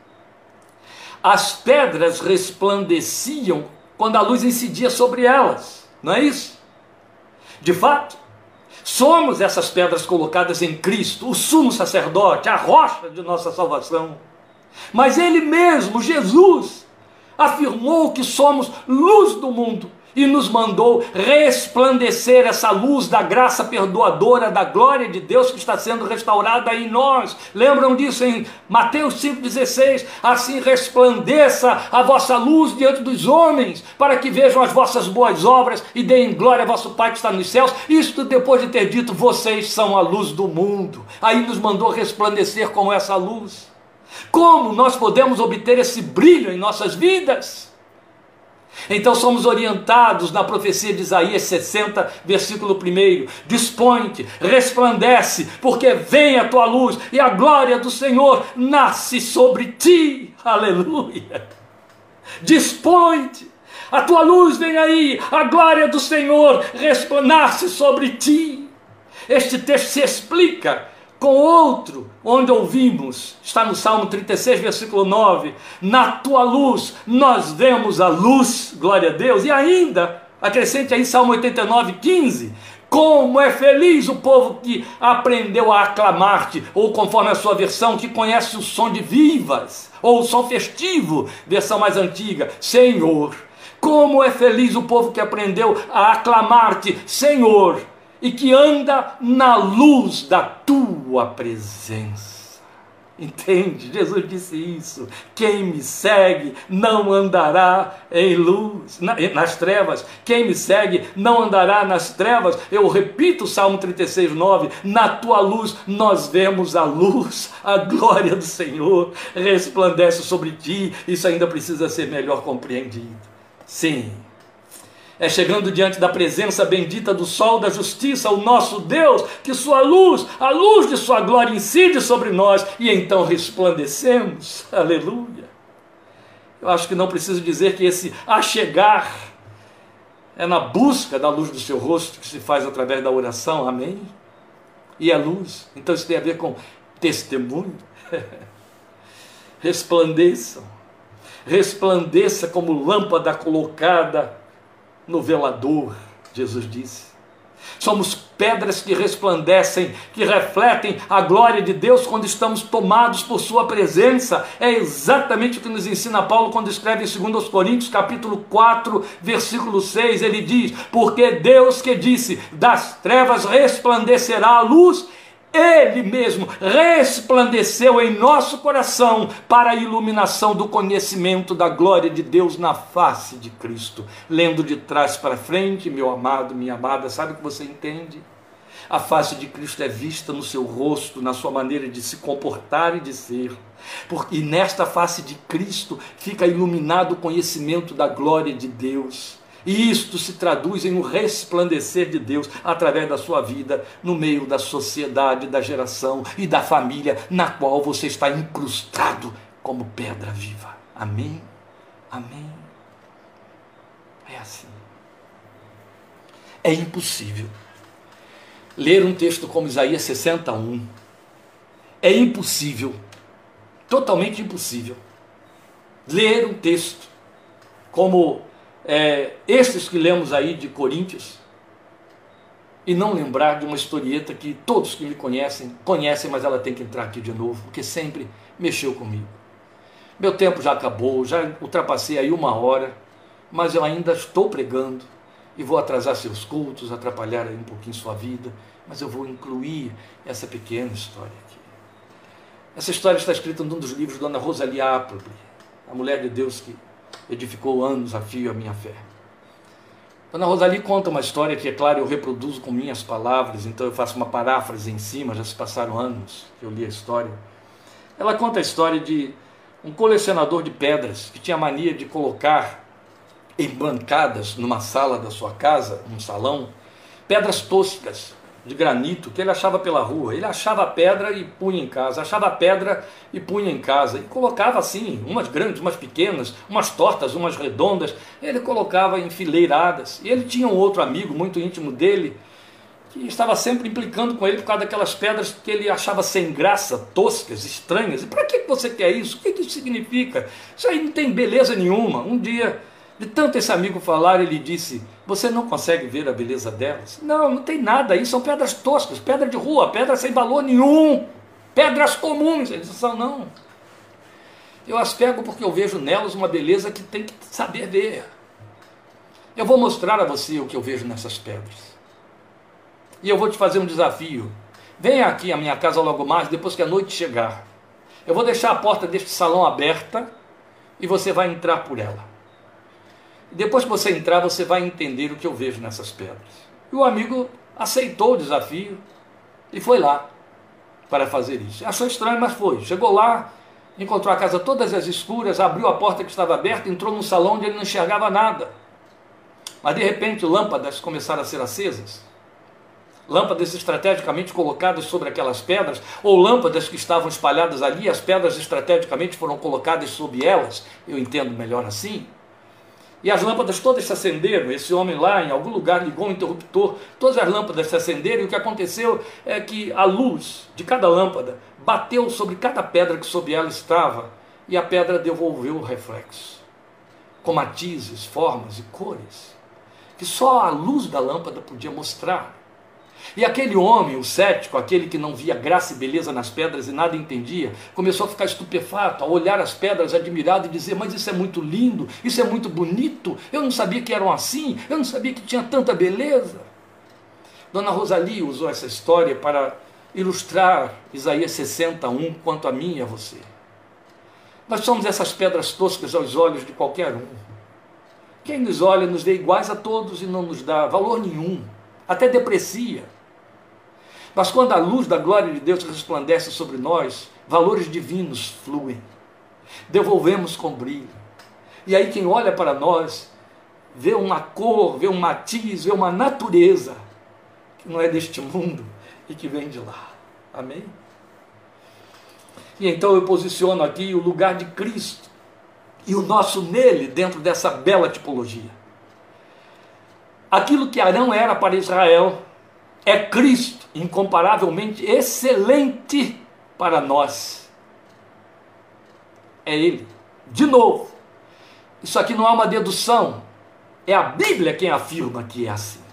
A: As pedras resplandeciam quando a luz incidia sobre elas, não é isso? De fato, somos essas pedras colocadas em Cristo, o sumo sacerdote, a rocha de nossa salvação. Mas Ele mesmo, Jesus, afirmou que somos luz do mundo e nos mandou resplandecer essa luz da graça perdoadora, da glória de Deus que está sendo restaurada em nós. Lembram disso em Mateus 5,16? Assim resplandeça a vossa luz diante dos homens, para que vejam as vossas boas obras e deem glória a vosso Pai que está nos céus. Isto depois de ter dito: vocês são a luz do mundo. Aí nos mandou resplandecer com essa luz. Como nós podemos obter esse brilho em nossas vidas? Então somos orientados na profecia de Isaías 60, versículo 1: Dispõe-te, resplandece, porque vem a tua luz e a glória do Senhor nasce sobre ti. Aleluia! Dispõe-te, a tua luz vem aí, a glória do Senhor nasce sobre ti. Este texto se explica com outro, onde ouvimos, está no Salmo 36, versículo 9: Na tua luz nós vemos a luz, glória a Deus, e ainda, acrescente aí Salmo 89, 15: Como é feliz o povo que aprendeu a aclamar-te, ou conforme a sua versão, que conhece o som de vivas, ou o som festivo, versão mais antiga: Senhor. Como é feliz o povo que aprendeu a aclamar-te, Senhor e que anda na luz da tua presença. Entende? Jesus disse isso. Quem me segue não andará em luz, nas trevas. Quem me segue não andará nas trevas. Eu repito o Salmo 36, 9. Na tua luz nós vemos a luz, a glória do Senhor resplandece sobre ti. Isso ainda precisa ser melhor compreendido. Sim, é chegando diante da presença bendita do sol da justiça, o nosso Deus, que sua luz, a luz de sua glória incide sobre nós e então resplandecemos. Aleluia. Eu acho que não preciso dizer que esse achegar é na busca da luz do seu rosto que se faz através da oração. Amém. e é luz. Então isso tem a ver com testemunho. Resplandeçam. Resplandeça como lâmpada colocada no velador, Jesus disse. Somos pedras que resplandecem, que refletem a glória de Deus quando estamos tomados por Sua presença. É exatamente o que nos ensina Paulo quando escreve em 2 Coríntios, capítulo 4, versículo 6. Ele diz: Porque Deus que disse, das trevas resplandecerá a luz, ele mesmo resplandeceu em nosso coração para a iluminação do conhecimento da glória de Deus na face de Cristo. Lendo de trás para frente, meu amado, minha amada, sabe o que você entende? A face de Cristo é vista no seu rosto, na sua maneira de se comportar e de ser. Porque nesta face de Cristo fica iluminado o conhecimento da glória de Deus. E isto se traduz em um resplandecer de Deus através da sua vida, no meio da sociedade, da geração e da família na qual você está incrustado como pedra viva. Amém? Amém? É assim. É impossível ler um texto como Isaías 61. É impossível, totalmente impossível, ler um texto como é, estes que lemos aí de Coríntios, e não lembrar de uma historieta que todos que me conhecem, conhecem, mas ela tem que entrar aqui de novo, porque sempre mexeu comigo. Meu tempo já acabou, já ultrapassei aí uma hora, mas eu ainda estou pregando e vou atrasar seus cultos, atrapalhar aí um pouquinho sua vida, mas eu vou incluir essa pequena história aqui. Essa história está escrita num dos livros de Dona Rosalie Appleby, a mulher de Deus que edificou anos a fio a minha fé. Dona Rosalie conta uma história que, é claro, eu reproduzo com minhas palavras, então eu faço uma paráfrase em cima, já se passaram anos que eu li a história. Ela conta a história de um colecionador de pedras que tinha mania de colocar em bancadas numa sala da sua casa, um salão, pedras toscas, de granito que ele achava pela rua. Ele achava pedra e punha em casa, achava pedra e punha em casa. E colocava assim, umas grandes, umas pequenas, umas tortas, umas redondas. Ele colocava enfileiradas. E ele tinha um outro amigo muito íntimo dele que estava sempre implicando com ele por causa daquelas pedras que ele achava sem graça, toscas, estranhas. E para que você quer isso? O que isso significa? Isso aí não tem beleza nenhuma. Um dia de tanto esse amigo falar, ele disse: Você não consegue ver a beleza delas? Não, não tem nada aí, são pedras toscas, pedra de rua, pedra sem valor nenhum, pedras comuns. Eles são, não. Eu as pego porque eu vejo nelas uma beleza que tem que saber ver. Eu vou mostrar a você o que eu vejo nessas pedras. E eu vou te fazer um desafio. Venha aqui à minha casa logo mais, depois que a noite chegar. Eu vou deixar a porta deste salão aberta e você vai entrar por ela. Depois que você entrar, você vai entender o que eu vejo nessas pedras. E o amigo aceitou o desafio e foi lá para fazer isso. Achou estranho, mas foi. Chegou lá, encontrou a casa todas as escuras, abriu a porta que estava aberta, entrou num salão onde ele não enxergava nada. Mas de repente lâmpadas começaram a ser acesas. Lâmpadas estrategicamente colocadas sobre aquelas pedras, ou lâmpadas que estavam espalhadas ali, as pedras estrategicamente foram colocadas sobre elas. Eu entendo melhor assim. E as lâmpadas todas se acenderam. Esse homem lá, em algum lugar, ligou um interruptor, todas as lâmpadas se acenderam. E o que aconteceu é que a luz de cada lâmpada bateu sobre cada pedra que sob ela estava, e a pedra devolveu o reflexo, com matizes, formas e cores, que só a luz da lâmpada podia mostrar. E aquele homem, o cético, aquele que não via graça e beleza nas pedras e nada entendia, começou a ficar estupefato, a olhar as pedras admirado e dizer: Mas isso é muito lindo, isso é muito bonito, eu não sabia que eram assim, eu não sabia que tinha tanta beleza. Dona Rosalie usou essa história para ilustrar Isaías 61 quanto a mim e a você. Nós somos essas pedras toscas aos olhos de qualquer um. Quem nos olha nos vê iguais a todos e não nos dá valor nenhum, até deprecia. Mas quando a luz da glória de Deus resplandece sobre nós, valores divinos fluem. Devolvemos com brilho. E aí quem olha para nós vê uma cor, vê um matiz, vê uma natureza que não é deste mundo e que vem de lá. Amém? E então eu posiciono aqui o lugar de Cristo e o nosso nele dentro dessa bela tipologia. Aquilo que Arão era para Israel é Cristo incomparavelmente excelente para nós. É Ele. De novo, isso aqui não é uma dedução, é a Bíblia quem afirma que é assim.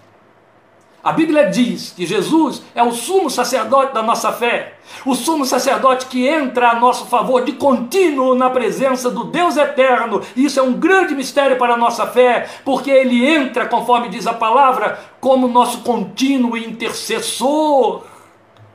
A: A Bíblia diz que Jesus é o sumo sacerdote da nossa fé, o sumo sacerdote que entra a nosso favor de contínuo na presença do Deus eterno. E isso é um grande mistério para a nossa fé, porque ele entra, conforme diz a palavra, como nosso contínuo intercessor.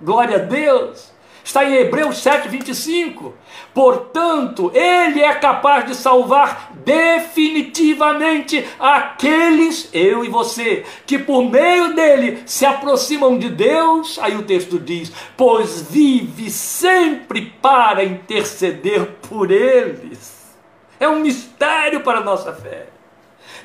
A: Glória a Deus. Está em Hebreus 7, 25. Portanto, ele é capaz de salvar definitivamente aqueles, eu e você, que por meio dele se aproximam de Deus. Aí o texto diz: pois vive sempre para interceder por eles. É um mistério para a nossa fé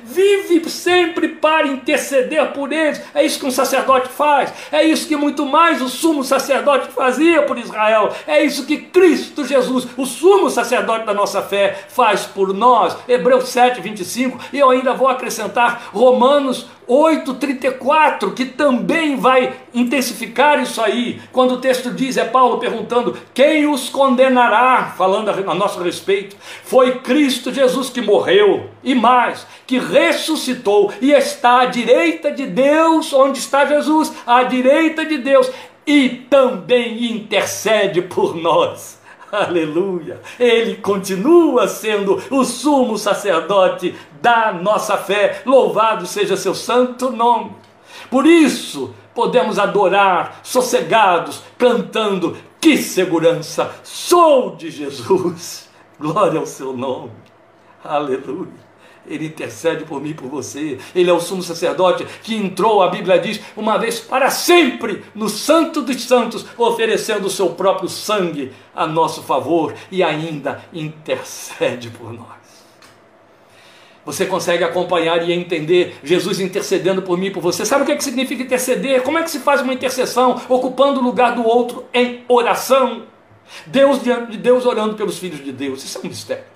A: vive sempre para interceder por eles. É isso que um sacerdote faz, é isso que muito mais o sumo sacerdote fazia por Israel, é isso que Cristo Jesus, o sumo sacerdote da nossa fé, faz por nós. Hebreus 7, 25, e eu ainda vou acrescentar Romanos 8,34, que também vai intensificar isso aí, quando o texto diz, é Paulo perguntando: quem os condenará? Falando a nosso respeito, foi Cristo Jesus que morreu, e mais, que ressuscitou e está à direita de Deus, onde está Jesus, à direita de Deus, e também intercede por nós. Aleluia! Ele continua sendo o sumo sacerdote da nossa fé. Louvado seja seu santo nome. Por isso, podemos adorar sossegados, cantando: Que segurança! Sou de Jesus. Glória ao seu nome. Aleluia. Ele intercede por mim e por você. Ele é o sumo sacerdote que entrou, a Bíblia diz, uma vez para sempre no Santo dos Santos, oferecendo o seu próprio sangue a nosso favor e ainda intercede por nós. Você consegue acompanhar e entender Jesus intercedendo por mim e por você. Sabe o que, é que significa interceder? Como é que se faz uma intercessão? Ocupando o lugar do outro em oração. Deus diante de Deus orando pelos filhos de Deus. Isso é um mistério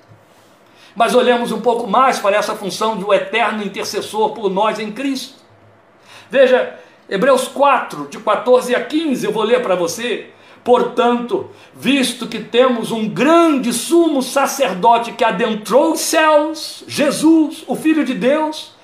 A: mas olhemos um pouco mais para essa função do eterno intercessor por nós em Cristo. Veja, Hebreus 4, de 14 a 15, eu vou ler para você. Portanto, visto que temos um grande sumo sacerdote que adentrou os céus, Jesus, o Filho de Deus,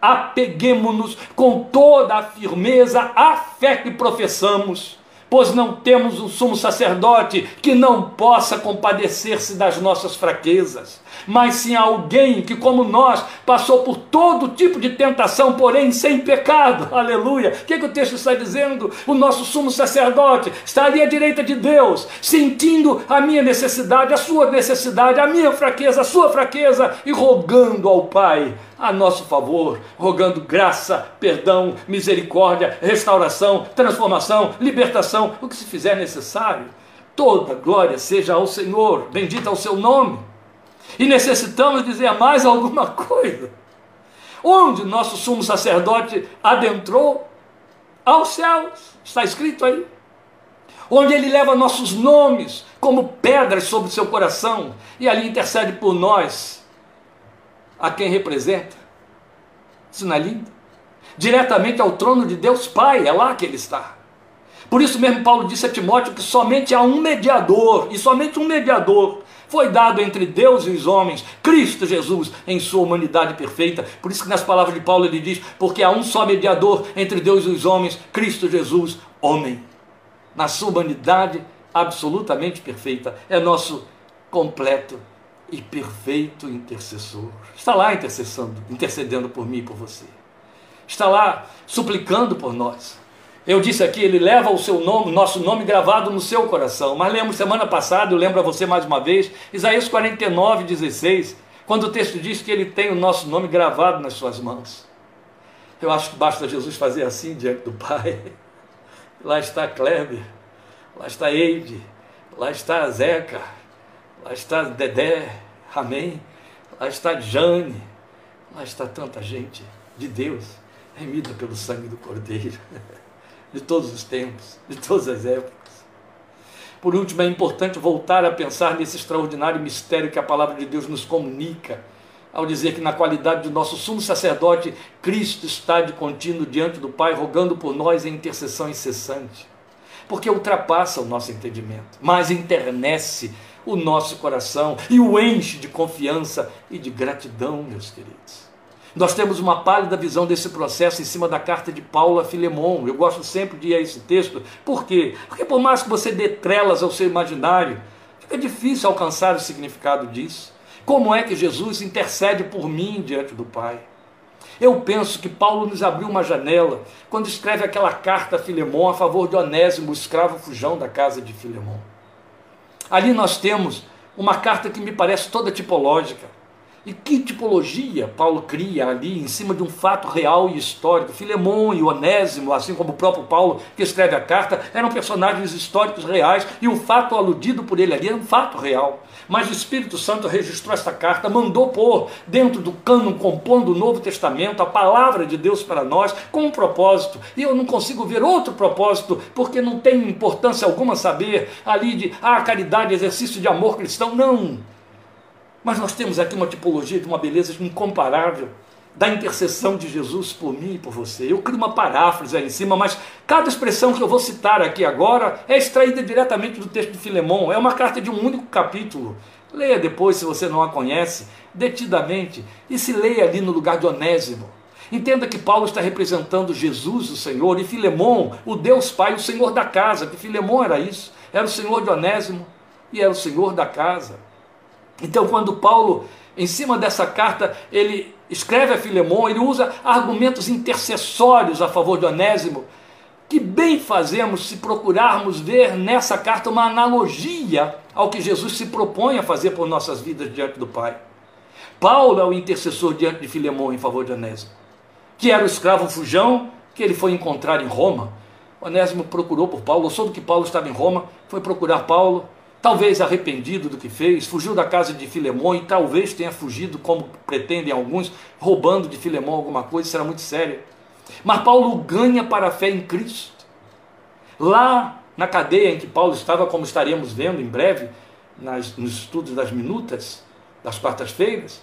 A: apeguemos-nos com toda a firmeza à fé que professamos pois não temos um sumo sacerdote que não possa compadecer-se das nossas fraquezas, mas sim alguém que, como nós, passou por todo tipo de tentação, porém sem pecado. Aleluia! O que, é que o texto está dizendo? O nosso sumo sacerdote está ali à direita de Deus, sentindo a minha necessidade, a sua necessidade, a minha fraqueza, a sua fraqueza, e rogando ao Pai a nosso favor, rogando graça, perdão, misericórdia, restauração, transformação, libertação, o que se fizer necessário. Toda glória seja ao Senhor, bendito ao seu nome. E necessitamos dizer mais alguma coisa. Onde nosso sumo sacerdote adentrou? Aos céus, está escrito aí. Onde ele leva nossos nomes como pedras sobre o seu coração e ali intercede por nós a quem representa. Isso não é lindo? Diretamente ao trono de Deus Pai, é lá que ele está. Por isso mesmo Paulo disse a Timóteo que somente há um mediador, e somente um mediador foi dado entre Deus e os homens, Cristo Jesus, em sua humanidade perfeita. Por isso que nas palavras de Paulo ele diz: porque há um só mediador entre Deus e os homens, Cristo Jesus, homem. Na sua humanidade absolutamente perfeita, é nosso completo e perfeito intercessor. Está lá intercessando, intercedendo por mim e por você. Está lá suplicando por nós. Eu disse aqui, ele leva o seu nome, nosso nome gravado no seu coração. Mas lembro, semana passada, eu lembro a você mais uma vez, Isaías 49, 16, quando o texto diz que ele tem o nosso nome gravado nas suas mãos. Eu acho que basta Jesus fazer assim diante do Pai. Lá está Kleber, lá está Eide, lá está Zeca, lá está Dedé, amém? Lá está Jane, lá está tanta gente de Deus, remida pelo sangue do Cordeiro, de todos os tempos, de todas as épocas. Por último, é importante voltar a pensar nesse extraordinário mistério que a palavra de Deus nos comunica ao dizer que na qualidade de nosso sumo sacerdote, Cristo está de contínuo diante do Pai, rogando por nós em intercessão incessante. Porque ultrapassa o nosso entendimento, mas internece o nosso coração e o enche de confiança e de gratidão, meus queridos. Nós temos uma pálida visão desse processo em cima da carta de Paulo a Filemon. Eu gosto sempre de ir a esse texto. Por quê? Porque por mais que você dê trelas ao seu imaginário, fica difícil alcançar o significado disso. Como é que Jesus intercede por mim diante do Pai? Eu penso que Paulo nos abriu uma janela quando escreve aquela carta a Filemão a favor de Onésimo, escravo fujão da casa de Filemão. Ali nós temos uma carta que me parece toda tipológica. E que tipologia Paulo cria ali em cima de um fato real e histórico? Filemão e Onésimo, assim como o próprio Paulo que escreve a carta, eram personagens históricos reais e o fato aludido por ele ali é um fato real. Mas o Espírito Santo registrou esta carta, mandou pôr dentro do cânon compondo o Novo Testamento a palavra de Deus para nós com um propósito. E eu não consigo ver outro propósito, porque não tem importância alguma saber ali de ah, caridade, exercício de amor cristão. Não mas nós temos aqui uma tipologia de uma beleza incomparável da intercessão de Jesus por mim e por você. Eu crio uma paráfrase aí em cima, mas cada expressão que eu vou citar aqui agora é extraída diretamente do texto de Filemão. É uma carta de um único capítulo. Leia depois, se você não a conhece, detidamente, e se leia ali no lugar de Onésimo. Entenda que Paulo está representando Jesus, o Senhor, e Filemão, o Deus Pai, o Senhor da casa, que Filemão era isso, era o Senhor de Onésimo e era o Senhor da casa. Então, quando Paulo, em cima dessa carta, ele escreve a Filemão, ele usa argumentos intercessórios a favor de Onésimo, que bem fazemos se procurarmos ver nessa carta uma analogia ao que Jesus se propõe a fazer por nossas vidas diante do Pai. Paulo é o intercessor diante de Filemão em favor de Onésimo, que era o escravo fujão que ele foi encontrar em Roma. Onésimo procurou por Paulo, soube que Paulo estava em Roma, foi procurar Paulo, talvez arrependido do que fez, fugiu da casa de Filemão e talvez tenha fugido, como pretendem alguns, roubando de Filemão alguma coisa, será muito sério. Mas Paulo ganha para a fé em Cristo. Lá na cadeia em que Paulo estava, como estaremos vendo em breve, nas, nos estudos das minutas, das quartas-feiras,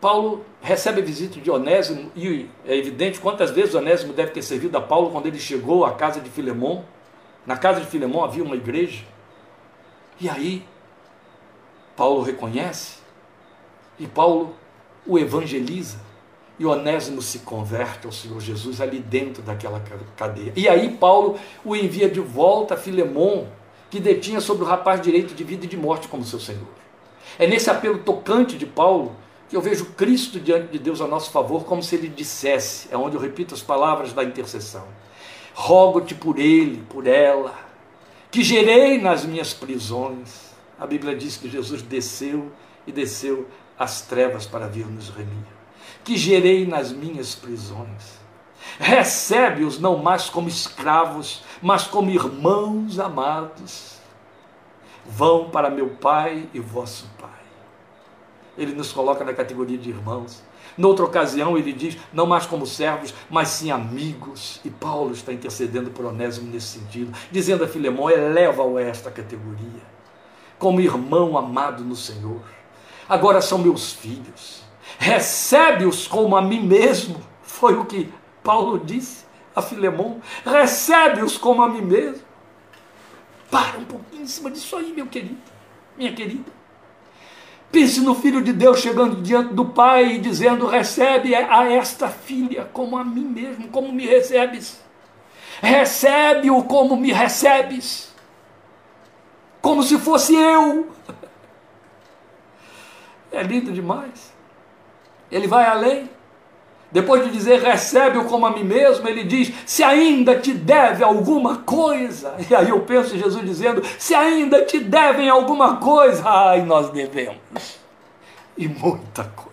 A: Paulo recebe a visita de Onésimo, e é evidente quantas vezes Onésimo deve ter servido a Paulo quando ele chegou à casa de Filemão. Na casa de Filemão havia uma igreja, e aí, Paulo reconhece, e Paulo o evangeliza, e Onésimo se converte ao Senhor Jesus ali dentro daquela cadeia. E aí Paulo o envia de volta a Filemon, que detinha sobre o rapaz direito de vida e de morte como seu Senhor. É nesse apelo tocante de Paulo que eu vejo Cristo diante de Deus a nosso favor, como se ele dissesse, é onde eu repito as palavras da intercessão: rogo-te por ele, por ela, que gerei nas minhas prisões. A Bíblia diz que Jesus desceu e desceu às trevas para vir nos remir. Que gerei nas minhas prisões. Recebe-os não mais como escravos, mas como irmãos amados. Vão para meu Pai e vosso Pai. Ele nos coloca na categoria de irmãos. Noutra ocasião, ele diz: não mais como servos, mas sim amigos. E Paulo está intercedendo por Onésimo nesse sentido, dizendo a Filemão: eleva-o a esta categoria, como irmão amado no Senhor. Agora são meus filhos, recebe-os como a mim mesmo. Foi o que Paulo disse a Filemão: recebe-os como a mim mesmo. Para um pouquinho em cima disso aí, meu querido, minha querida. Pense no Filho de Deus chegando diante do Pai e dizendo: Recebe a esta filha como a mim mesmo, como me recebes. Recebe-o como me recebes. Como se fosse eu. É lindo demais. Ele vai além. Depois de dizer recebe-o como a mim mesmo, ele diz: se ainda te deve alguma coisa. E aí eu penso Jesus dizendo: se ainda te devem alguma coisa, ai, nós devemos. E muita coisa.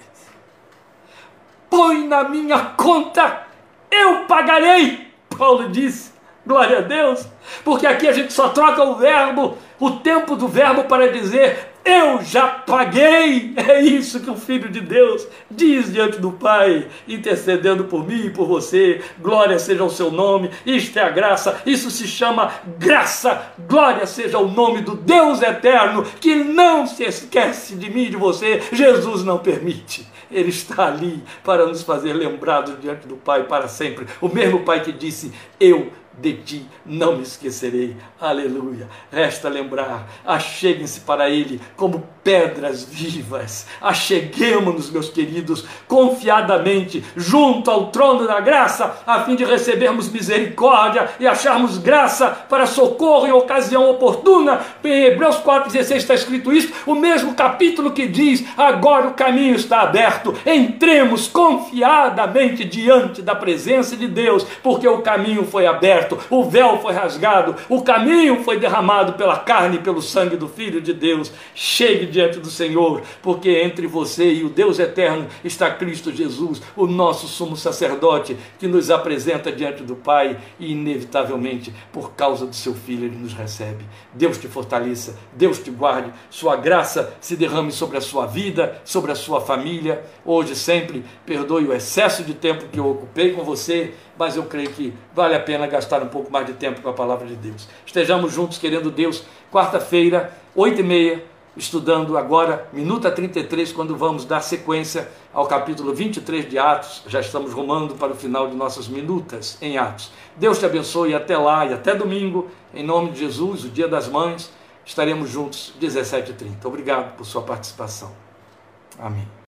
A: Põe na minha conta, eu pagarei. Paulo disse: glória a Deus, porque aqui a gente só troca o verbo, o tempo do verbo para dizer eu já paguei. É isso que o Filho de Deus diz diante do Pai, intercedendo por mim e por você. Glória seja o seu nome. Isto é a graça. Isso se chama graça. Glória seja o nome do Deus eterno que não se esquece de mim e de você. Jesus não permite. Ele está ali para nos fazer lembrados diante do Pai para sempre. O mesmo Pai que disse: Eu de ti não me esquecerei. Aleluia. Resta lembrar, acheguem-se para ele como pedras vivas. Acheguemos-nos, meus queridos, confiadamente junto ao trono da graça, a fim de recebermos misericórdia e acharmos graça para socorro em ocasião oportuna. Em Hebreus 4,16 está escrito isso, o mesmo capítulo que diz: agora o caminho está aberto, entremos confiadamente diante da presença de Deus, porque o caminho foi aberto o véu foi rasgado, o caminho foi derramado pela carne e pelo sangue do Filho de Deus. Chegue diante do Senhor, porque entre você e o Deus eterno está Cristo Jesus, o nosso sumo sacerdote, que nos apresenta diante do Pai e, inevitavelmente, por causa do seu Filho, ele nos recebe. Deus te fortaleça, Deus te guarde, sua graça se derrame sobre a sua vida, sobre a sua família, hoje sempre. Perdoe o excesso de tempo que eu ocupei com você mas eu creio que vale a pena gastar um pouco mais de tempo com a palavra de Deus. Estejamos juntos, querendo Deus, quarta-feira, oito e meia, estudando agora, minuta 33, quando vamos dar sequência ao capítulo 23 de Atos. Já estamos rumando para o final de nossas minutas em Atos. Deus te abençoe até lá e até domingo, em nome de Jesus, o dia das mães, estaremos juntos 17h30. Obrigado por sua participação. Amém.